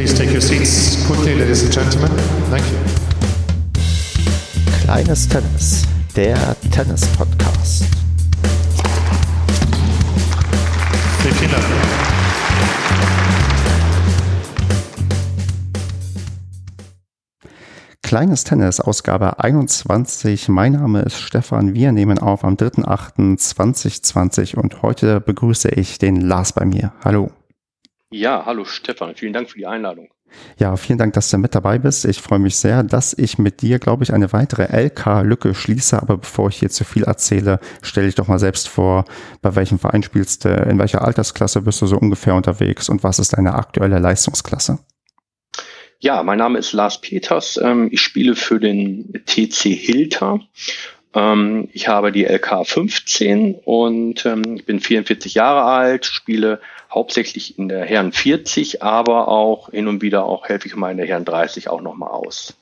Please take your seats quickly, ladies and gentlemen. Thank you. Kleines Tennis, der Tennis-Podcast. Vielen Dank. Kleines Tennis, Ausgabe 21. Mein Name ist Stefan. Wir nehmen auf am 3.8.2020 und heute begrüße ich den Lars bei mir. Hallo. Ja, hallo Stefan. Vielen Dank für die Einladung. Ja, vielen Dank, dass du mit dabei bist. Ich freue mich sehr, dass ich mit dir, glaube ich, eine weitere LK-Lücke schließe. Aber bevor ich hier zu viel erzähle, stell dich doch mal selbst vor, bei welchem Verein spielst du, in welcher Altersklasse bist du so ungefähr unterwegs und was ist deine aktuelle Leistungsklasse? Ja, mein Name ist Lars Peters. Ähm, ich spiele für den TC Hilter. Ähm, ich habe die LK 15 und ähm, bin 44 Jahre alt, spiele hauptsächlich in der Herren 40, aber auch hin und wieder auch helfe ich mal in der Herren 30 auch nochmal aus.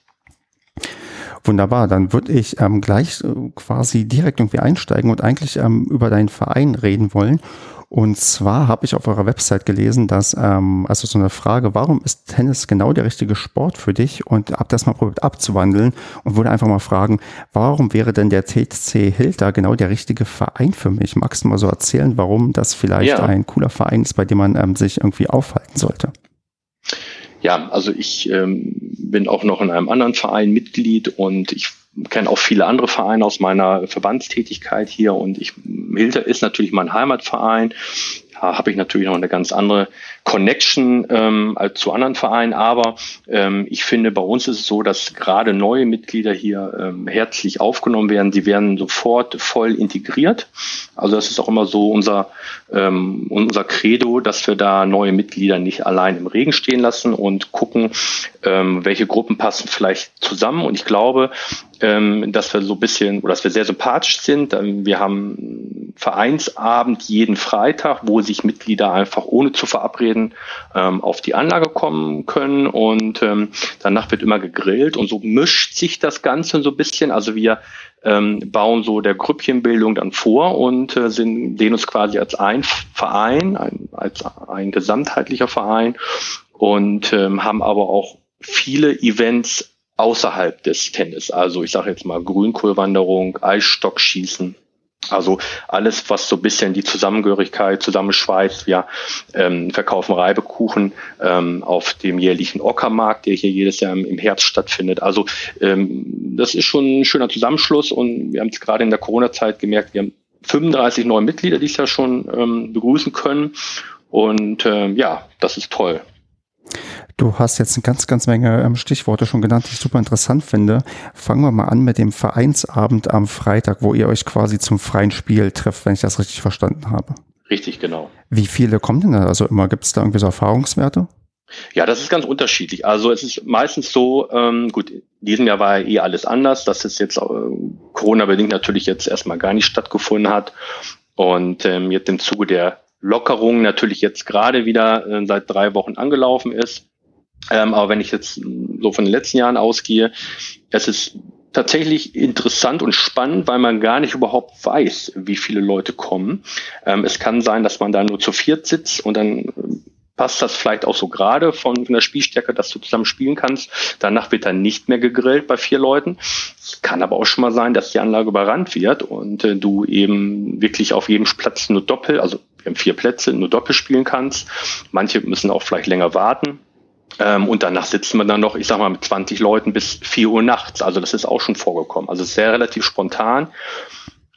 Wunderbar, dann würde ich ähm, gleich äh, quasi direkt irgendwie einsteigen und eigentlich ähm, über deinen Verein reden wollen. Und zwar habe ich auf eurer Website gelesen, dass, ähm, also so eine Frage, warum ist Tennis genau der richtige Sport für dich? Und habe das mal probiert abzuwandeln und würde einfach mal fragen, warum wäre denn der TC Hilter genau der richtige Verein für mich? Magst du mal so erzählen, warum das vielleicht ja. ein cooler Verein ist, bei dem man ähm, sich irgendwie aufhalten sollte? Ja, also ich ähm, bin auch noch in einem anderen Verein Mitglied und ich kenne auch viele andere Vereine aus meiner Verbandstätigkeit hier und ich Hilter ist natürlich mein Heimatverein. Da habe ich natürlich noch eine ganz andere Connection ähm, zu anderen Vereinen, aber ähm, ich finde, bei uns ist es so, dass gerade neue Mitglieder hier ähm, herzlich aufgenommen werden. Sie werden sofort voll integriert. Also das ist auch immer so unser, ähm, unser Credo, dass wir da neue Mitglieder nicht allein im Regen stehen lassen und gucken, ähm, welche Gruppen passen vielleicht zusammen. Und ich glaube, ähm, dass wir so ein bisschen oder dass wir sehr sympathisch sind. Ähm, wir haben Vereinsabend jeden Freitag, wo sich Mitglieder einfach ohne zu verabreden Läden ähm, auf die Anlage kommen können und ähm, danach wird immer gegrillt und so mischt sich das Ganze so ein bisschen. Also wir ähm, bauen so der Grüppchenbildung dann vor und äh, sind, sehen uns quasi als ein Verein, ein, als ein gesamtheitlicher Verein und ähm, haben aber auch viele Events außerhalb des Tennis. Also ich sage jetzt mal Grünkohlwanderung, Eisstockschießen, also alles, was so ein bisschen die Zusammengehörigkeit zusammenschweißt. Wir ähm, verkaufen Reibekuchen ähm, auf dem jährlichen Ockermarkt, der hier jedes Jahr im, im Herbst stattfindet. Also ähm, das ist schon ein schöner Zusammenschluss und wir haben es gerade in der Corona-Zeit gemerkt, wir haben 35 neue Mitglieder dieses Jahr schon ähm, begrüßen können. Und ähm, ja, das ist toll. Du hast jetzt eine ganz, ganz Menge ähm, Stichworte schon genannt, die ich super interessant finde. Fangen wir mal an mit dem Vereinsabend am Freitag, wo ihr euch quasi zum freien Spiel trefft, wenn ich das richtig verstanden habe. Richtig, genau. Wie viele kommen denn da? Also immer gibt es da irgendwie so Erfahrungswerte? Ja, das ist ganz unterschiedlich. Also es ist meistens so, ähm, gut, in diesem Jahr war ja eh alles anders, dass es jetzt äh, Corona-bedingt natürlich jetzt erstmal gar nicht stattgefunden hat. Und ähm, jetzt im Zuge der Lockerung natürlich jetzt gerade wieder äh, seit drei Wochen angelaufen ist, ähm, aber wenn ich jetzt so von den letzten Jahren ausgehe, es ist tatsächlich interessant und spannend, weil man gar nicht überhaupt weiß, wie viele Leute kommen. Ähm, es kann sein, dass man da nur zu viert sitzt und dann passt das vielleicht auch so gerade von, von der Spielstärke, dass du zusammen spielen kannst. Danach wird dann nicht mehr gegrillt bei vier Leuten. Es kann aber auch schon mal sein, dass die Anlage überrannt wird und äh, du eben wirklich auf jedem Platz nur Doppel, also vier Plätze, nur Doppel spielen kannst. Manche müssen auch vielleicht länger warten. Ähm, und danach sitzen wir dann noch, ich sag mal, mit 20 Leuten bis 4 Uhr nachts. Also das ist auch schon vorgekommen. Also sehr relativ spontan.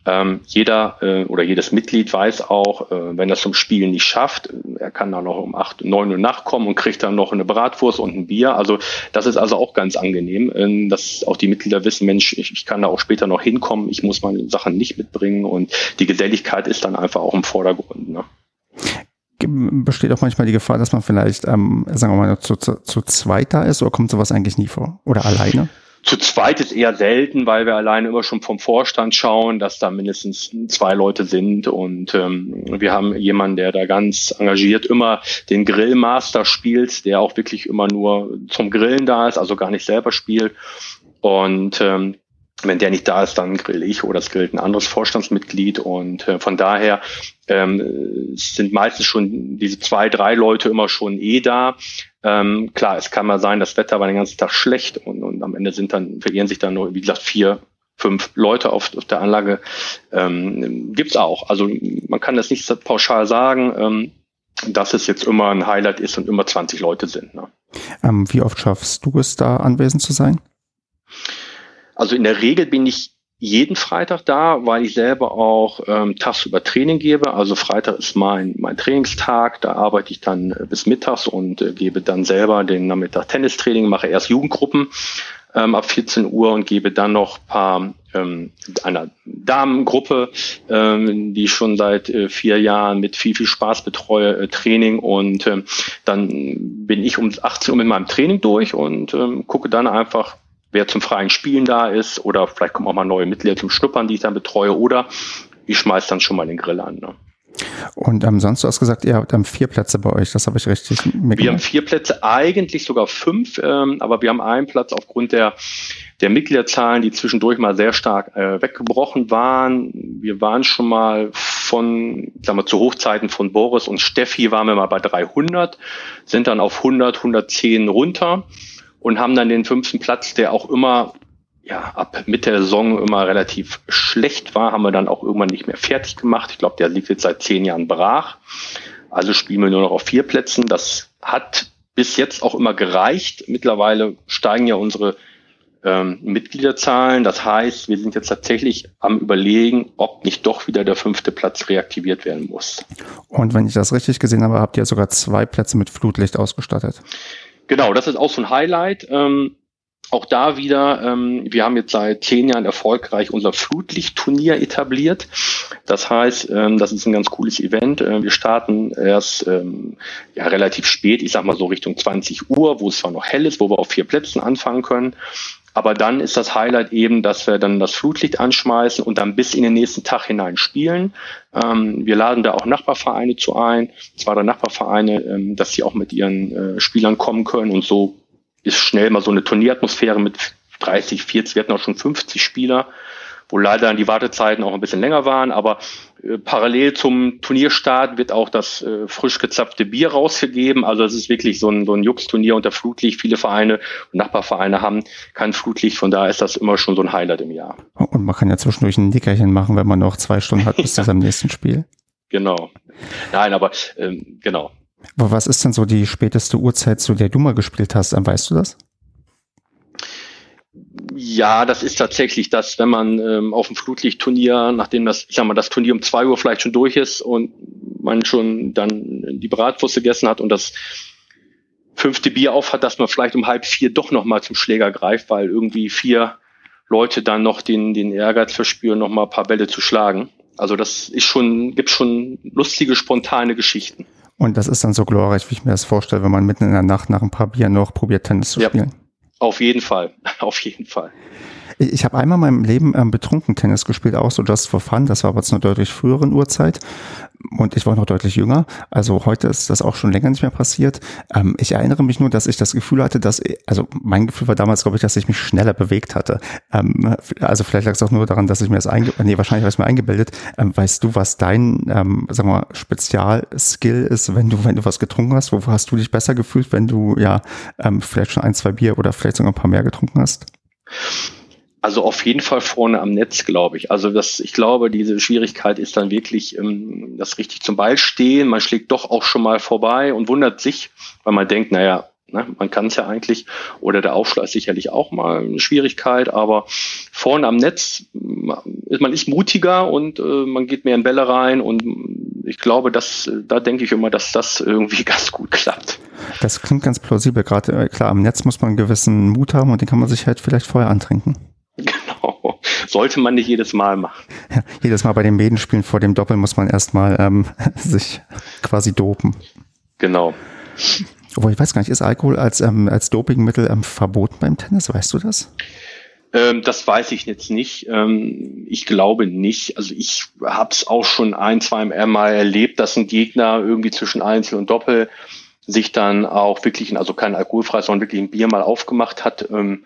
Ähm, jeder äh, oder jedes Mitglied weiß auch, äh, wenn er es zum Spielen nicht schafft, er kann dann noch um 8, 9 Uhr nachkommen und kriegt dann noch eine Bratwurst und ein Bier. Also das ist also auch ganz angenehm, äh, dass auch die Mitglieder wissen, Mensch, ich, ich kann da auch später noch hinkommen, ich muss meine Sachen nicht mitbringen und die Geselligkeit ist dann einfach auch im Vordergrund. Ne? besteht auch manchmal die Gefahr, dass man vielleicht, ähm, sagen wir mal, zu, zu, zu zweit ist oder kommt sowas eigentlich nie vor? Oder alleine? Zu zweit ist eher selten, weil wir alleine immer schon vom Vorstand schauen, dass da mindestens zwei Leute sind. Und ähm, wir haben jemanden, der da ganz engagiert immer den Grillmaster spielt, der auch wirklich immer nur zum Grillen da ist, also gar nicht selber spielt. Und ähm, wenn der nicht da ist, dann grill ich oder es grillt ein anderes Vorstandsmitglied. Und äh, von daher ähm, sind meistens schon diese zwei, drei Leute immer schon eh da. Ähm, klar, es kann mal sein, das Wetter war den ganzen Tag schlecht und, und am Ende sind dann, verirren sich dann nur, wie gesagt, vier, fünf Leute auf, auf der Anlage. Ähm, gibt's auch. Also man kann das nicht pauschal sagen, ähm, dass es jetzt immer ein Highlight ist und immer 20 Leute sind. Ne? Ähm, wie oft schaffst du es, da anwesend zu sein? Also in der Regel bin ich jeden Freitag da, weil ich selber auch ähm, tagsüber Training gebe. Also Freitag ist mein, mein Trainingstag, da arbeite ich dann äh, bis mittags und äh, gebe dann selber den Nachmittag Tennistraining, mache erst Jugendgruppen ähm, ab 14 Uhr und gebe dann noch paar ähm, einer Damengruppe, ähm, die ich schon seit äh, vier Jahren mit viel, viel Spaß betreue, äh, Training und ähm, dann bin ich um 18 Uhr mit meinem Training durch und ähm, gucke dann einfach, wer zum freien Spielen da ist oder vielleicht kommen auch mal neue Mitglieder zum Schnuppern, die ich dann betreue oder ich schmeiß dann schon mal den Grill an. Ne? Und ähm, sonst, du hast gesagt, ihr habt ähm, vier Plätze bei euch, das habe ich richtig mitgemacht. Wir haben vier Plätze, eigentlich sogar fünf, ähm, aber wir haben einen Platz aufgrund der, der Mitgliederzahlen, die zwischendurch mal sehr stark äh, weggebrochen waren. Wir waren schon mal von, sagen wir, zu Hochzeiten von Boris und Steffi waren wir mal bei 300, sind dann auf 100, 110 runter und haben dann den fünften Platz, der auch immer ja, ab Mitte der Saison immer relativ schlecht war, haben wir dann auch irgendwann nicht mehr fertig gemacht. Ich glaube, der liegt jetzt seit zehn Jahren brach. Also spielen wir nur noch auf vier Plätzen. Das hat bis jetzt auch immer gereicht. Mittlerweile steigen ja unsere ähm, Mitgliederzahlen. Das heißt, wir sind jetzt tatsächlich am Überlegen, ob nicht doch wieder der fünfte Platz reaktiviert werden muss. Und wenn ich das richtig gesehen habe, habt ihr sogar zwei Plätze mit Flutlicht ausgestattet. Genau, das ist auch so ein Highlight. Ähm, auch da wieder, ähm, wir haben jetzt seit zehn Jahren erfolgreich unser Flutlichtturnier etabliert. Das heißt, ähm, das ist ein ganz cooles Event. Äh, wir starten erst ähm, ja, relativ spät, ich sag mal so Richtung 20 Uhr, wo es zwar noch hell ist, wo wir auf vier Plätzen anfangen können. Aber dann ist das Highlight eben, dass wir dann das Flutlicht anschmeißen und dann bis in den nächsten Tag hinein spielen. Ähm, wir laden da auch Nachbarvereine zu ein, zwar der Nachbarvereine, ähm, dass sie auch mit ihren äh, Spielern kommen können und so ist schnell mal so eine Turnieratmosphäre mit 30, 40, wir hatten auch schon 50 Spieler, wo leider die Wartezeiten auch ein bisschen länger waren, aber äh, parallel zum Turnierstart wird auch das äh, frisch gezapfte Bier rausgegeben. Also es ist wirklich so ein, so ein Jux-Turnier unter Flutlicht. Viele Vereine und Nachbarvereine haben kein Flutlicht, von daher ist das immer schon so ein Highlight im Jahr. Und man kann ja zwischendurch ein Nickerchen machen, wenn man noch zwei Stunden hat bis zu seinem nächsten Spiel. Genau. Nein, aber ähm, genau. Aber was ist denn so die späteste Uhrzeit, zu der du mal gespielt hast? Weißt du das? Ja, das ist tatsächlich das, wenn man ähm, auf dem Flutlichtturnier, nachdem das, ich sag mal, das Turnier um zwei Uhr vielleicht schon durch ist und man schon dann die Bratwurst gegessen hat und das fünfte Bier auf hat, dass man vielleicht um halb vier doch nochmal zum Schläger greift, weil irgendwie vier Leute dann noch den, den Ehrgeiz verspüren, nochmal ein paar Bälle zu schlagen. Also das ist schon, gibt schon lustige, spontane Geschichten. Und das ist dann so glorreich, wie ich mir das vorstelle, wenn man mitten in der Nacht nach ein paar Bier noch probiert, Tennis zu ja, spielen. Auf jeden Fall, auf jeden Fall. Ich, ich habe einmal in meinem Leben ähm, betrunken Tennis gespielt, auch so just for fun. Das war aber zu einer deutlich früheren Uhrzeit und ich war noch deutlich jünger. Also heute ist das auch schon länger nicht mehr passiert. Ähm, ich erinnere mich nur, dass ich das Gefühl hatte, dass, also mein Gefühl war damals, glaube ich, dass ich mich schneller bewegt hatte. Ähm, also vielleicht lag es auch nur daran, dass ich mir das eingebildet, nee, wahrscheinlich habe ich es mir eingebildet. Ähm, weißt du, was dein, ähm, sag mal, Spezialskill ist, wenn du, wenn du was getrunken hast? Wo hast du dich besser gefühlt, wenn du ja ähm, vielleicht schon ein, zwei Bier oder vielleicht sogar ein paar mehr getrunken hast? Also auf jeden Fall vorne am Netz, glaube ich. Also das, ich glaube, diese Schwierigkeit ist dann wirklich ähm, das richtig zum Ball stehen. Man schlägt doch auch schon mal vorbei und wundert sich, weil man denkt, naja, ne, man kann es ja eigentlich. Oder der Aufschlag ist sicherlich auch mal eine Schwierigkeit. Aber vorne am Netz, man ist mutiger und äh, man geht mehr in Bälle rein. Und ich glaube, dass, da denke ich immer, dass das irgendwie ganz gut klappt. Das klingt ganz plausibel. Gerade äh, klar, am Netz muss man einen gewissen Mut haben und den kann man sich halt vielleicht vorher antrinken. Genau. Sollte man nicht jedes Mal machen. Ja, jedes Mal bei den Medenspielen vor dem Doppel muss man erstmal ähm, sich quasi dopen. Genau. Obwohl, ich weiß gar nicht, ist Alkohol als, ähm, als Dopingmittel ähm, verboten beim Tennis? Weißt du das? Ähm, das weiß ich jetzt nicht. Ähm, ich glaube nicht. Also ich habe es auch schon ein, zwei Mal erlebt, dass ein Gegner irgendwie zwischen Einzel und Doppel sich dann auch wirklich, also kein alkoholfreies, sondern wirklich ein Bier mal aufgemacht hat. Ähm,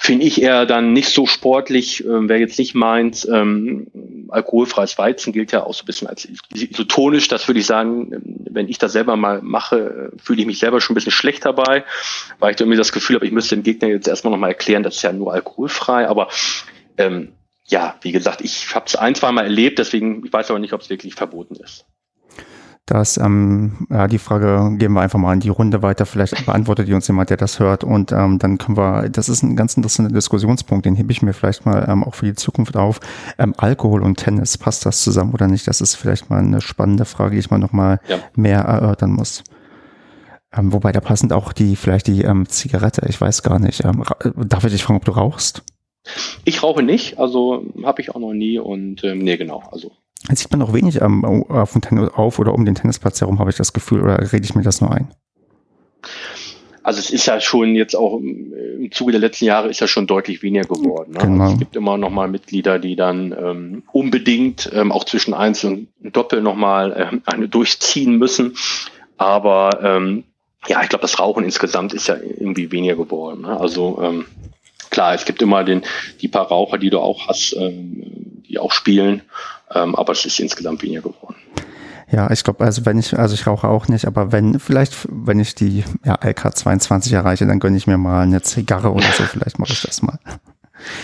finde ich eher dann nicht so sportlich, äh, wer jetzt nicht meint, ähm, alkoholfreies Weizen gilt ja auch so ein bisschen als isotonisch, das würde ich sagen, wenn ich das selber mal mache, fühle ich mich selber schon ein bisschen schlecht dabei, weil ich irgendwie das Gefühl habe, ich müsste dem Gegner jetzt erstmal nochmal erklären, das ist ja nur alkoholfrei, aber ähm, ja, wie gesagt, ich habe es ein, zwei Mal erlebt, deswegen, ich weiß aber nicht, ob es wirklich verboten ist. Das, ähm, ja, die Frage geben wir einfach mal in die Runde weiter. Vielleicht beantwortet die uns jemand, der das hört. Und ähm, dann können wir, das ist ein ganz interessanter Diskussionspunkt, den hebe ich mir vielleicht mal ähm, auch für die Zukunft auf. Ähm, Alkohol und Tennis, passt das zusammen oder nicht? Das ist vielleicht mal eine spannende Frage, die ich mal nochmal ja. mehr erörtern muss. Ähm, wobei da passend auch die, vielleicht die ähm, Zigarette, ich weiß gar nicht. Ähm, darf ich dich fragen, ob du rauchst? Ich rauche nicht, also habe ich auch noch nie und ähm, nee, genau, also Jetzt sieht man auch wenig ähm, auf, auf, oder um den Tennisplatz herum, habe ich das Gefühl, oder rede ich mir das nur ein? Also es ist ja schon jetzt auch im Zuge der letzten Jahre ist ja schon deutlich weniger geworden. Ne? Genau. Also es gibt immer noch mal Mitglieder, die dann ähm, unbedingt ähm, auch zwischen Einzel und Doppel noch mal ähm, eine durchziehen müssen. Aber ähm, ja, ich glaube, das Rauchen insgesamt ist ja irgendwie weniger geworden. Ne? Also ähm, klar, es gibt immer den, die paar Raucher, die du auch hast, ähm, die auch spielen. Ähm, aber es insgesamt weniger geworden. Ja, ich glaube, also wenn ich, also ich rauche auch nicht, aber wenn, vielleicht, wenn ich die ja, LK22 erreiche, dann gönne ich mir mal eine Zigarre oder so, vielleicht mache ich das mal.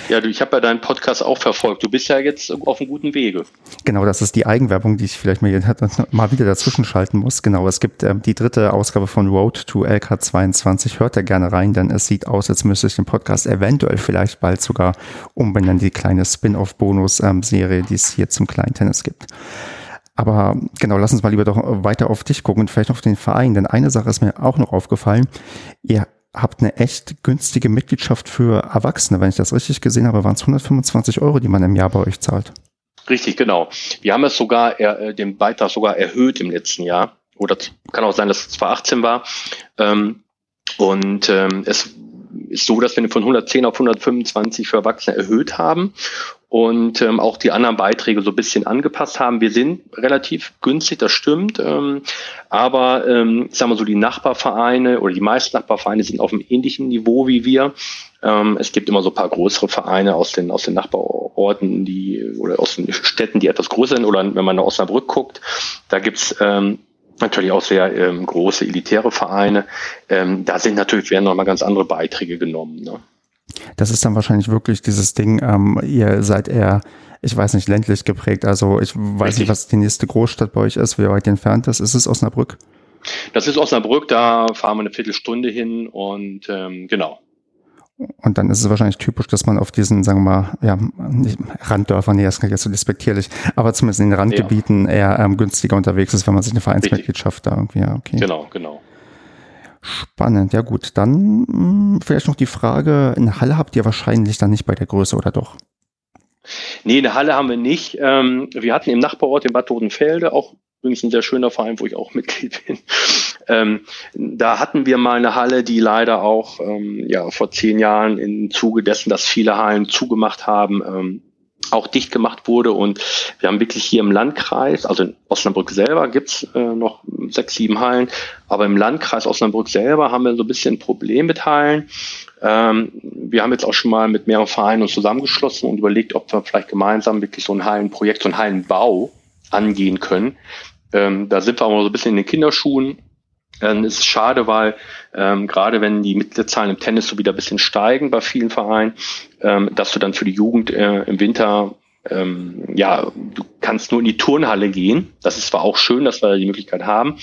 Ja, ich habe ja deinen Podcast auch verfolgt. Du bist ja jetzt auf einem guten Wege. Genau, das ist die Eigenwerbung, die ich vielleicht mal, mal wieder dazwischen schalten muss. Genau, es gibt ähm, die dritte Ausgabe von Road to LK22. Hört da gerne rein, denn es sieht aus, als müsste ich den Podcast eventuell vielleicht bald sogar umbenennen, die kleine Spin-off-Bonus-Serie, die es hier zum kleinen Tennis gibt. Aber genau, lass uns mal lieber doch weiter auf dich gucken und vielleicht auf den Verein. Denn eine Sache ist mir auch noch aufgefallen. Ihr habt eine echt günstige Mitgliedschaft für Erwachsene. Wenn ich das richtig gesehen habe, waren es 125 Euro, die man im Jahr bei euch zahlt. Richtig, genau. Wir haben es sogar, äh, den Beitrag sogar erhöht im letzten Jahr. Oder kann auch sein, dass es 2018 war. Ähm, und ähm, es ist so, dass wir von 110 auf 125 für Erwachsene erhöht haben und ähm, auch die anderen Beiträge so ein bisschen angepasst haben. Wir sind relativ günstig, das stimmt, ähm, aber ähm, sagen wir so, die Nachbarvereine oder die meisten Nachbarvereine sind auf einem ähnlichen Niveau wie wir. Ähm, es gibt immer so ein paar größere Vereine aus den, aus den Nachbarorten, die oder aus den Städten, die etwas größer sind, oder wenn man nach Osnabrück guckt, da gibt's ähm, natürlich auch sehr ähm, große elitäre Vereine. Ähm, da sind natürlich werden nochmal ganz andere Beiträge genommen. Ne? Das ist dann wahrscheinlich wirklich dieses Ding, ähm, ihr seid eher, ich weiß nicht, ländlich geprägt. Also ich weiß Richtig. nicht, was die nächste Großstadt bei euch ist, wie weit entfernt ist. Ist es Osnabrück? Das ist Osnabrück, da fahren wir eine Viertelstunde hin und ähm, genau. Und dann ist es wahrscheinlich typisch, dass man auf diesen, sagen wir mal, ja, nicht, Randdörfern, nee, das klingt jetzt so despektierlich, aber zumindest in den Randgebieten ja. eher ähm, günstiger unterwegs ist, wenn man sich eine Vereinsmitgliedschaft da irgendwie, ja, okay. Genau, genau. Spannend, ja gut. Dann mh, hm, vielleicht noch die Frage, eine Halle habt ihr wahrscheinlich dann nicht bei der Größe oder doch? Nee, eine Halle haben wir nicht. Ähm, wir hatten im Nachbarort in Bad Totenfelde auch übrigens ein sehr schöner Verein, wo ich auch Mitglied bin. Ähm, da hatten wir mal eine Halle, die leider auch ähm, ja, vor zehn Jahren im Zuge dessen, dass viele Hallen zugemacht haben, ähm, auch dicht gemacht wurde. Und wir haben wirklich hier im Landkreis, also in Osnabrück selber gibt's äh, noch sechs, sieben Hallen, aber im Landkreis Osnabrück selber haben wir so ein bisschen ein Problem mit Hallen. Ähm, wir haben jetzt auch schon mal mit mehreren Vereinen uns zusammengeschlossen und überlegt, ob wir vielleicht gemeinsam wirklich so ein Hallenprojekt, so ein Hallenbau angehen können. Ähm, da sind wir aber so ein bisschen in den Kinderschuhen. Ähm, es ist schade, weil ähm, gerade wenn die Mitgliederzahlen im Tennis so wieder ein bisschen steigen bei vielen Vereinen, ähm, dass du dann für die Jugend äh, im Winter ähm, ja, du kannst nur in die Turnhalle gehen. Das ist zwar auch schön, dass wir die Möglichkeit haben,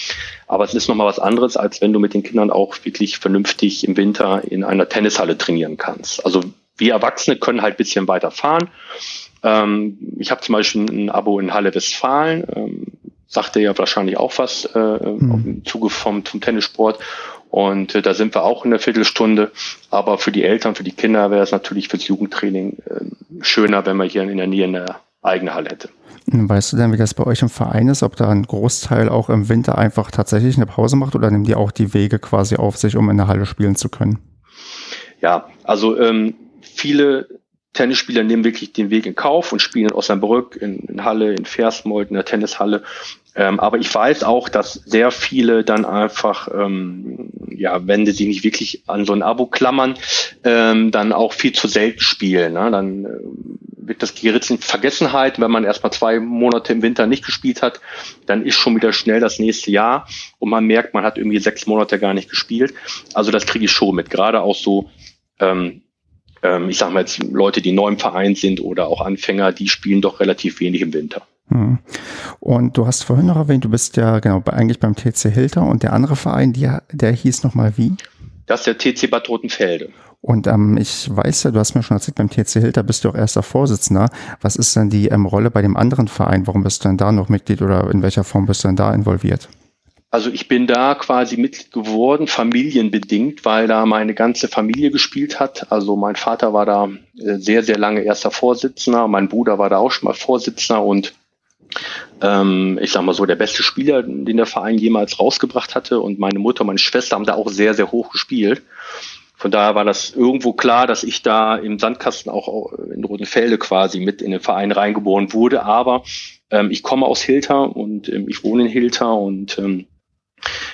aber es ist nochmal was anderes, als wenn du mit den Kindern auch wirklich vernünftig im Winter in einer Tennishalle trainieren kannst. Also wir Erwachsene können halt bisschen weiter fahren. Ähm, ich habe zum Beispiel ein Abo in Halle Westfalen. Ähm, sagte ja wahrscheinlich auch was äh, mhm. im Zuge vom zum Tennissport. Und äh, da sind wir auch in der Viertelstunde. Aber für die Eltern, für die Kinder wäre es natürlich fürs Jugendtraining äh, schöner, wenn man hier in der Nähe eine eigene Halle hätte. Weißt du denn, wie das bei euch im Verein ist, ob da ein Großteil auch im Winter einfach tatsächlich eine Pause macht oder nehmen die auch die Wege quasi auf sich, um in der Halle spielen zu können? Ja, also ähm, viele Tennisspieler nehmen wirklich den Weg in Kauf und spielen in Osnabrück, in, in Halle, in Versmold, in der Tennishalle. Ähm, aber ich weiß auch, dass sehr viele dann einfach, ähm, ja, wenn sie sich nicht wirklich an so ein Abo klammern, ähm, dann auch viel zu selten spielen. Ne? Dann äh, wird das gerät in Vergessenheit, wenn man erstmal zwei Monate im Winter nicht gespielt hat, dann ist schon wieder schnell das nächste Jahr und man merkt, man hat irgendwie sechs Monate gar nicht gespielt. Also das kriege ich schon mit. Gerade auch so ähm, ähm, ich sage mal jetzt Leute, die neu im Verein sind oder auch Anfänger, die spielen doch relativ wenig im Winter. Hm. Und du hast vorhin noch erwähnt, du bist ja genau eigentlich beim TC Hilter und der andere Verein, der, der hieß nochmal wie? Das ist der TC Bad Rotenfelde. Und ähm, ich weiß ja, du hast mir schon erzählt, beim TC Hilter bist du auch erster Vorsitzender. Was ist denn die ähm, Rolle bei dem anderen Verein? Warum bist du denn da noch Mitglied oder in welcher Form bist du denn da involviert? Also ich bin da quasi Mitglied geworden, familienbedingt, weil da meine ganze Familie gespielt hat. Also mein Vater war da äh, sehr, sehr lange erster Vorsitzender, mein Bruder war da auch schon mal Vorsitzender und ähm, ich sag mal so, der beste Spieler, den der Verein jemals rausgebracht hatte. Und meine Mutter meine Schwester haben da auch sehr, sehr hoch gespielt. Von daher war das irgendwo klar, dass ich da im Sandkasten auch in Rotenfelde quasi mit in den Verein reingeboren wurde. Aber ähm, ich komme aus Hilter und ähm, ich wohne in Hilter und ähm,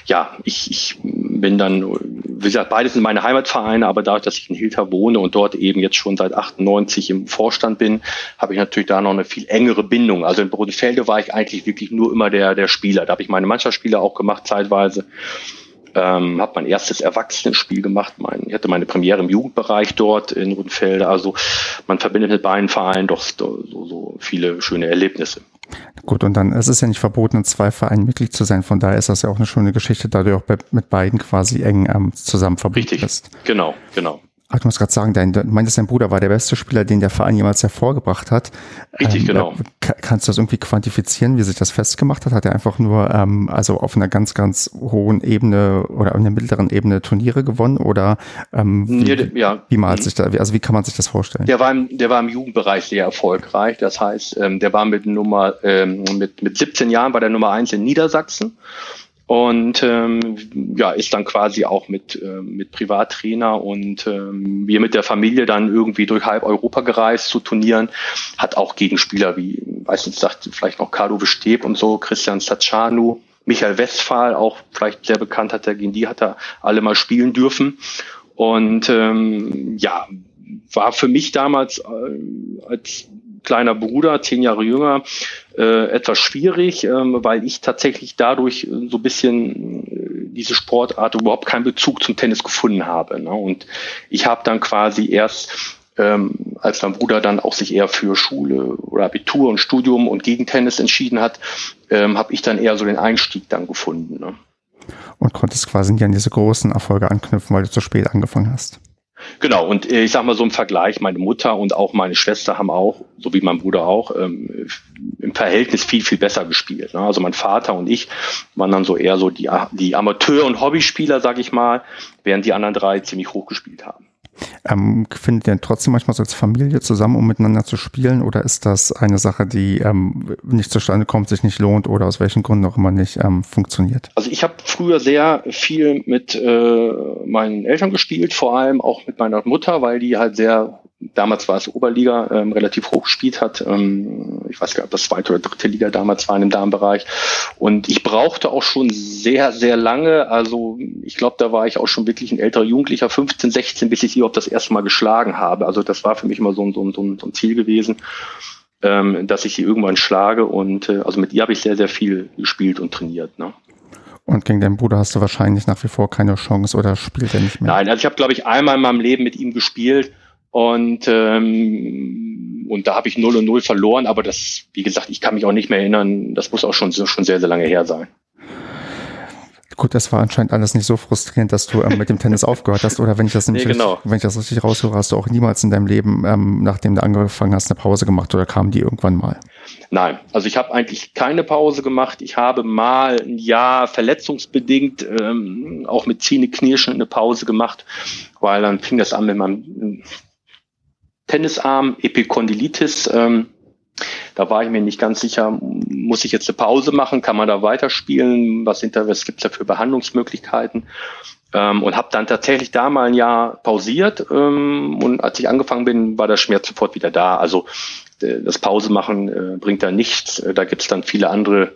ja, ich, ich bin dann, wie gesagt, beides sind meine Heimatvereine, aber dadurch, dass ich in Hilter wohne und dort eben jetzt schon seit 98 im Vorstand bin, habe ich natürlich da noch eine viel engere Bindung. Also in Bodenfelde war ich eigentlich wirklich nur immer der, der Spieler. Da habe ich meine Mannschaftsspiele auch gemacht zeitweise. Ähm, habe mein erstes Erwachsenenspiel gemacht. Mein, ich hatte meine Premiere im Jugendbereich dort in Rundfelde. Also man verbindet mit beiden Vereinen doch so, so viele schöne Erlebnisse. Gut, und dann ist es ja nicht verboten, in zwei Vereinen Mitglied zu sein. Von daher ist das ja auch eine schöne Geschichte, da du auch mit beiden quasi eng ähm, zusammen verbunden Richtig. bist. Genau, genau. Ach, du musst gerade sagen, dein, du meintest, dein Bruder war der beste Spieler, den der Verein jemals hervorgebracht hat. Richtig, ähm, genau. Kannst du das irgendwie quantifizieren, wie sich das festgemacht hat? Hat er einfach nur ähm, also auf einer ganz, ganz hohen Ebene oder auf einer mittleren Ebene Turniere gewonnen? Oder ähm, wie, nee, ja. wie malt sich da, also wie kann man sich das vorstellen? Der war im, der war im Jugendbereich sehr erfolgreich. Das heißt, ähm, der war mit Nummer ähm, mit, mit 17 Jahren war der Nummer eins in Niedersachsen und ähm, ja, ist dann quasi auch mit, äh, mit Privattrainer und ähm, wir mit der Familie dann irgendwie durch halb Europa gereist zu Turnieren, hat auch Gegenspieler wie, weiß nicht, sagt vielleicht noch Carlo Steb und so, Christian Saccianu, Michael Westphal, auch vielleicht sehr bekannt hat er, gegen die hat er alle mal spielen dürfen. Und ähm, ja, war für mich damals äh, als kleiner Bruder, zehn Jahre jünger, äh, etwas schwierig, ähm, weil ich tatsächlich dadurch äh, so ein bisschen äh, diese Sportart überhaupt keinen Bezug zum Tennis gefunden habe. Ne? Und ich habe dann quasi erst ähm, als mein Bruder dann auch sich eher für Schule oder Abitur und Studium und gegen Tennis entschieden hat, ähm, habe ich dann eher so den Einstieg dann gefunden. Ne? Und konntest quasi nicht an diese großen Erfolge anknüpfen, weil du zu spät angefangen hast. Genau, und äh, ich sag mal so im Vergleich, meine Mutter und auch meine Schwester haben auch, so wie mein Bruder auch, ähm, im Verhältnis viel, viel besser gespielt. Ne? Also mein Vater und ich waren dann so eher so die, die Amateur- und Hobbyspieler, sag ich mal, während die anderen drei ziemlich hoch gespielt haben. Ähm, findet ihr trotzdem manchmal so als Familie zusammen, um miteinander zu spielen? Oder ist das eine Sache, die ähm, nicht zustande kommt, sich nicht lohnt oder aus welchen Gründen auch immer nicht ähm, funktioniert? Also ich habe früher sehr viel mit äh, meinen Eltern gespielt, vor allem auch mit meiner Mutter, weil die halt sehr damals war es Oberliga, ähm, relativ hoch gespielt hat. Ähm, ich weiß gar nicht, ob das zweite oder dritte Liga damals war in dem Damenbereich. Und ich brauchte auch schon sehr, sehr lange. Also ich glaube, da war ich auch schon wirklich ein älterer Jugendlicher, 15, 16, bis ich sie überhaupt das erste Mal geschlagen habe. Also das war für mich immer so, so, so, so ein Ziel gewesen, ähm, dass ich sie irgendwann schlage. Und äh, also mit ihr habe ich sehr, sehr viel gespielt und trainiert. Ne? Und gegen deinen Bruder hast du wahrscheinlich nach wie vor keine Chance oder spielt er nicht mehr? Nein, also ich habe, glaube ich, einmal in meinem Leben mit ihm gespielt und, ähm, und da habe ich 0 und 0 verloren, aber das, wie gesagt, ich kann mich auch nicht mehr erinnern, das muss auch schon, schon sehr, sehr lange her sein. Gut, das war anscheinend alles nicht so frustrierend, dass du ähm, mit dem Tennis aufgehört hast. Oder wenn ich das nee, genau. richtig, wenn ich das richtig raushöre, hast du auch niemals in deinem Leben, ähm, nachdem du angefangen hast, eine Pause gemacht oder kam die irgendwann mal? Nein, also ich habe eigentlich keine Pause gemacht. Ich habe mal ein Jahr verletzungsbedingt ähm, auch mit Zähneknirschen eine Pause gemacht, weil dann fing das an mit meinem Tennisarm, Epikondylitis. Ähm, da war ich mir nicht ganz sicher, muss ich jetzt eine Pause machen? Kann man da weiterspielen? Was, hinter, was gibt's da für Behandlungsmöglichkeiten? Ähm, und habe dann tatsächlich da mal ein Jahr pausiert. Ähm, und als ich angefangen bin, war der Schmerz sofort wieder da. Also äh, das Pause machen äh, bringt da nichts. Äh, da gibt es dann viele andere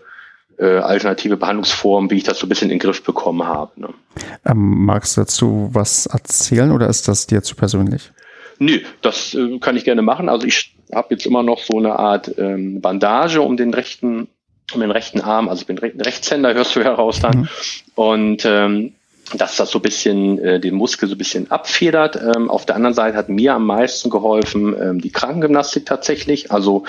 äh, alternative Behandlungsformen, wie ich das so ein bisschen in den Griff bekommen habe. Ne? Ähm, magst du dazu was erzählen oder ist das dir zu persönlich? Nö, das äh, kann ich gerne machen. Also ich habe jetzt immer noch so eine Art ähm, Bandage um den rechten um den rechten Arm, also den rechten Rechtshänder hörst du heraus dann. Mhm. Und ähm, dass das so bisschen äh, den Muskel so bisschen abfedert. Ähm, auf der anderen Seite hat mir am meisten geholfen ähm, die Krankengymnastik tatsächlich. Also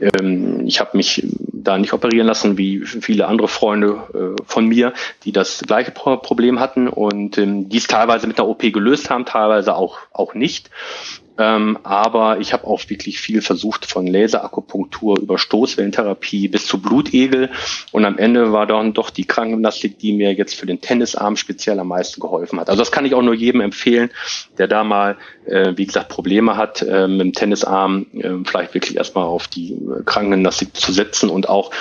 ähm, ich habe mich da nicht operieren lassen wie viele andere Freunde äh, von mir, die das gleiche Problem hatten und ähm, dies teilweise mit der OP gelöst haben, teilweise auch auch nicht. Ähm, aber ich habe auch wirklich viel versucht, von Laserakupunktur über Stoßwellentherapie bis zu Blutegel. Und am Ende war dann doch die Krankengymnastik, die mir jetzt für den Tennisarm speziell am meisten geholfen hat. Also das kann ich auch nur jedem empfehlen, der da mal, äh, wie gesagt, Probleme hat, äh, mit dem Tennisarm äh, vielleicht wirklich erstmal auf die Krankengymnastik zu setzen und auch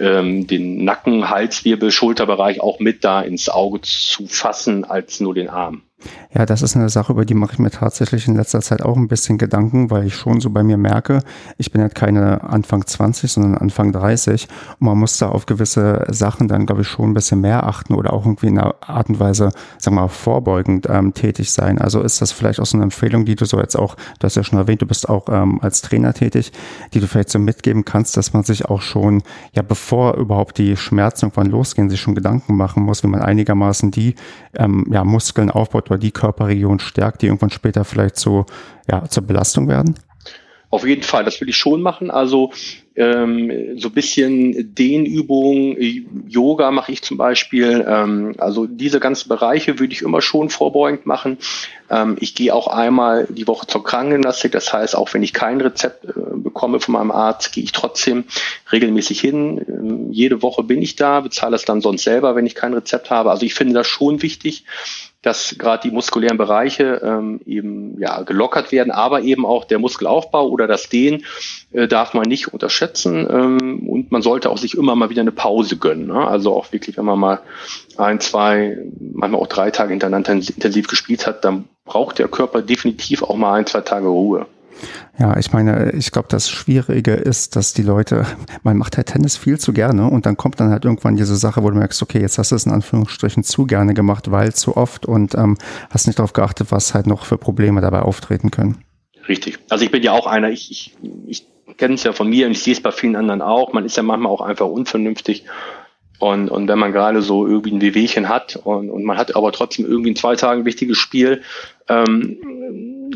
ähm, den Nacken, Halswirbel, Schulterbereich auch mit da ins Auge zu fassen als nur den Arm. Ja, das ist eine Sache, über die mache ich mir tatsächlich in letzter Zeit auch ein bisschen Gedanken, weil ich schon so bei mir merke, ich bin halt keine Anfang 20, sondern Anfang 30 und man muss da auf gewisse Sachen dann, glaube ich, schon ein bisschen mehr achten oder auch irgendwie in einer Art und Weise, sagen wir mal, vorbeugend ähm, tätig sein. Also ist das vielleicht auch so eine Empfehlung, die du so jetzt auch, du hast ja schon erwähnt, du bist auch ähm, als Trainer tätig, die du vielleicht so mitgeben kannst, dass man sich auch schon, ja, bevor überhaupt die Schmerzen irgendwann losgehen, sich schon Gedanken machen muss, wie man einigermaßen die ähm, ja, Muskeln aufbaut oder die Körperregion stärkt, die irgendwann später vielleicht so ja, zur Belastung werden? Auf jeden Fall, das will ich schon machen. Also ähm, so bisschen Dehnübungen, Yoga mache ich zum Beispiel. Ähm, also diese ganzen Bereiche würde ich immer schon vorbeugend machen. Ähm, ich gehe auch einmal die Woche zur Krankengymnastik. Das heißt, auch wenn ich kein Rezept äh, bekomme von meinem Arzt, gehe ich trotzdem regelmäßig hin. Ähm, jede Woche bin ich da, bezahle es dann sonst selber, wenn ich kein Rezept habe. Also ich finde das schon wichtig dass gerade die muskulären Bereiche ähm, eben ja gelockert werden, aber eben auch der Muskelaufbau oder das Dehnen äh, darf man nicht unterschätzen ähm, und man sollte auch sich immer mal wieder eine Pause gönnen. Ne? Also auch wirklich, wenn man mal ein, zwei, manchmal auch drei Tage hintereinander intensiv gespielt hat, dann braucht der Körper definitiv auch mal ein, zwei Tage Ruhe. Ja, ich meine, ich glaube, das Schwierige ist, dass die Leute, man macht halt Tennis viel zu gerne und dann kommt dann halt irgendwann diese Sache, wo du merkst, okay, jetzt hast du es in Anführungsstrichen zu gerne gemacht, weil zu oft und ähm, hast nicht darauf geachtet, was halt noch für Probleme dabei auftreten können. Richtig. Also ich bin ja auch einer, ich, ich, ich kenne es ja von mir und ich sehe es bei vielen anderen auch. Man ist ja manchmal auch einfach unvernünftig. Und, und wenn man gerade so irgendwie ein Wehwehchen hat und, und man hat aber trotzdem irgendwie in zwei Tagen ein wichtiges Spiel, ähm,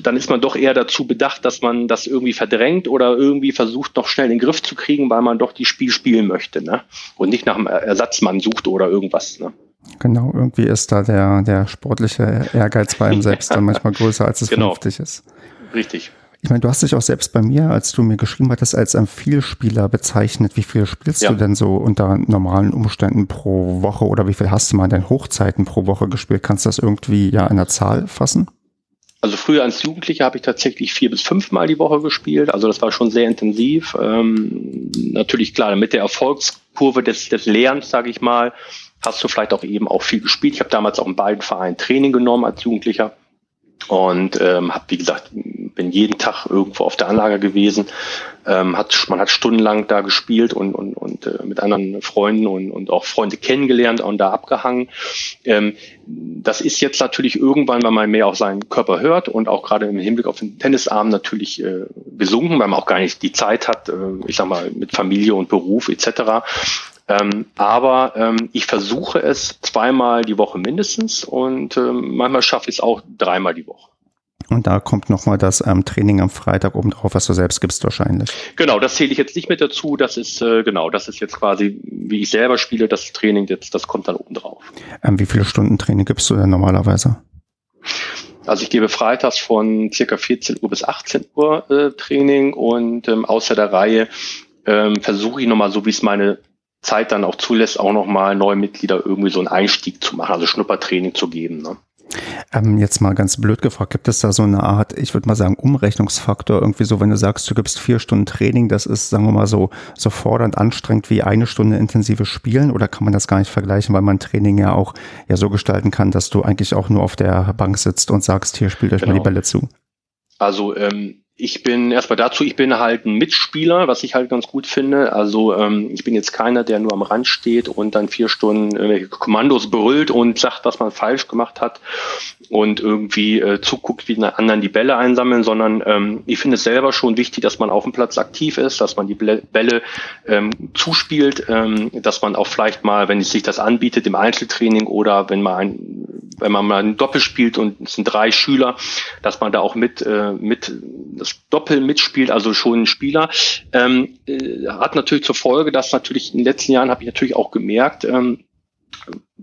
dann ist man doch eher dazu bedacht, dass man das irgendwie verdrängt oder irgendwie versucht, noch schnell in den Griff zu kriegen, weil man doch die Spiel spielen möchte, ne? Und nicht nach einem Ersatzmann sucht oder irgendwas, ne? Genau, irgendwie ist da der, der sportliche Ehrgeiz bei einem selbst dann manchmal größer, als es genau. vernünftig ist. Richtig. Ich meine, du hast dich auch selbst bei mir, als du mir geschrieben hattest, als ein Vielspieler bezeichnet. Wie viel spielst ja. du denn so unter normalen Umständen pro Woche oder wie viel hast du mal in deinen Hochzeiten pro Woche gespielt? Kannst du das irgendwie ja in der Zahl fassen? Also früher als Jugendlicher habe ich tatsächlich vier bis fünf Mal die Woche gespielt. Also das war schon sehr intensiv. Ähm, natürlich klar, mit der Erfolgskurve des, des Lernens, sage ich mal, hast du vielleicht auch eben auch viel gespielt. Ich habe damals auch in beiden Vereinen Training genommen als Jugendlicher und ähm, habe, wie gesagt, bin jeden Tag irgendwo auf der Anlage gewesen. Ähm, hat, man hat stundenlang da gespielt und, und, und äh, mit anderen Freunden und, und auch Freunde kennengelernt und da abgehangen. Ähm, das ist jetzt natürlich irgendwann, wenn man mehr auf seinen Körper hört und auch gerade im Hinblick auf den Tennisarm natürlich äh, gesunken, weil man auch gar nicht die Zeit hat, äh, ich sag mal, mit Familie und Beruf etc. Ähm, aber ähm, ich versuche es zweimal die Woche mindestens und ähm, manchmal schaffe ich es auch dreimal die Woche. Und da kommt nochmal das ähm, Training am Freitag oben drauf, was du selbst gibst wahrscheinlich. Genau, das zähle ich jetzt nicht mit dazu. Das ist äh, genau, das ist jetzt quasi, wie ich selber spiele, das Training jetzt, das kommt dann oben drauf. Ähm, wie viele Stunden Training gibst du denn normalerweise? Also ich gebe freitags von circa 14 Uhr bis 18 Uhr äh, Training und ähm, außer der Reihe ähm, versuche ich nochmal, so wie es meine Zeit dann auch zulässt, auch nochmal neue Mitglieder irgendwie so einen Einstieg zu machen, also Schnuppertraining zu geben. Ne? Ähm, jetzt mal ganz blöd gefragt, gibt es da so eine Art, ich würde mal sagen, Umrechnungsfaktor, irgendwie so, wenn du sagst, du gibst vier Stunden Training, das ist, sagen wir mal, so, so fordernd anstrengend wie eine Stunde intensives Spielen oder kann man das gar nicht vergleichen, weil man Training ja auch ja so gestalten kann, dass du eigentlich auch nur auf der Bank sitzt und sagst, hier spielt euch genau. mal die genau. Bälle zu? Also ähm, ich bin erstmal dazu, ich bin halt ein Mitspieler, was ich halt ganz gut finde. Also ähm, ich bin jetzt keiner, der nur am Rand steht und dann vier Stunden äh, Kommandos brüllt und sagt, was man falsch gemacht hat und irgendwie äh, zuguckt, wie die anderen die Bälle einsammeln, sondern ähm, ich finde es selber schon wichtig, dass man auf dem Platz aktiv ist, dass man die Bälle ähm, zuspielt, ähm, dass man auch vielleicht mal, wenn es sich das anbietet, im Einzeltraining oder wenn man ein wenn man mal ein Doppel spielt und es sind drei Schüler, dass man da auch mit, äh, mit Doppel mitspielt, also schon ein Spieler, ähm, äh, hat natürlich zur Folge, dass natürlich in den letzten Jahren habe ich natürlich auch gemerkt, ähm,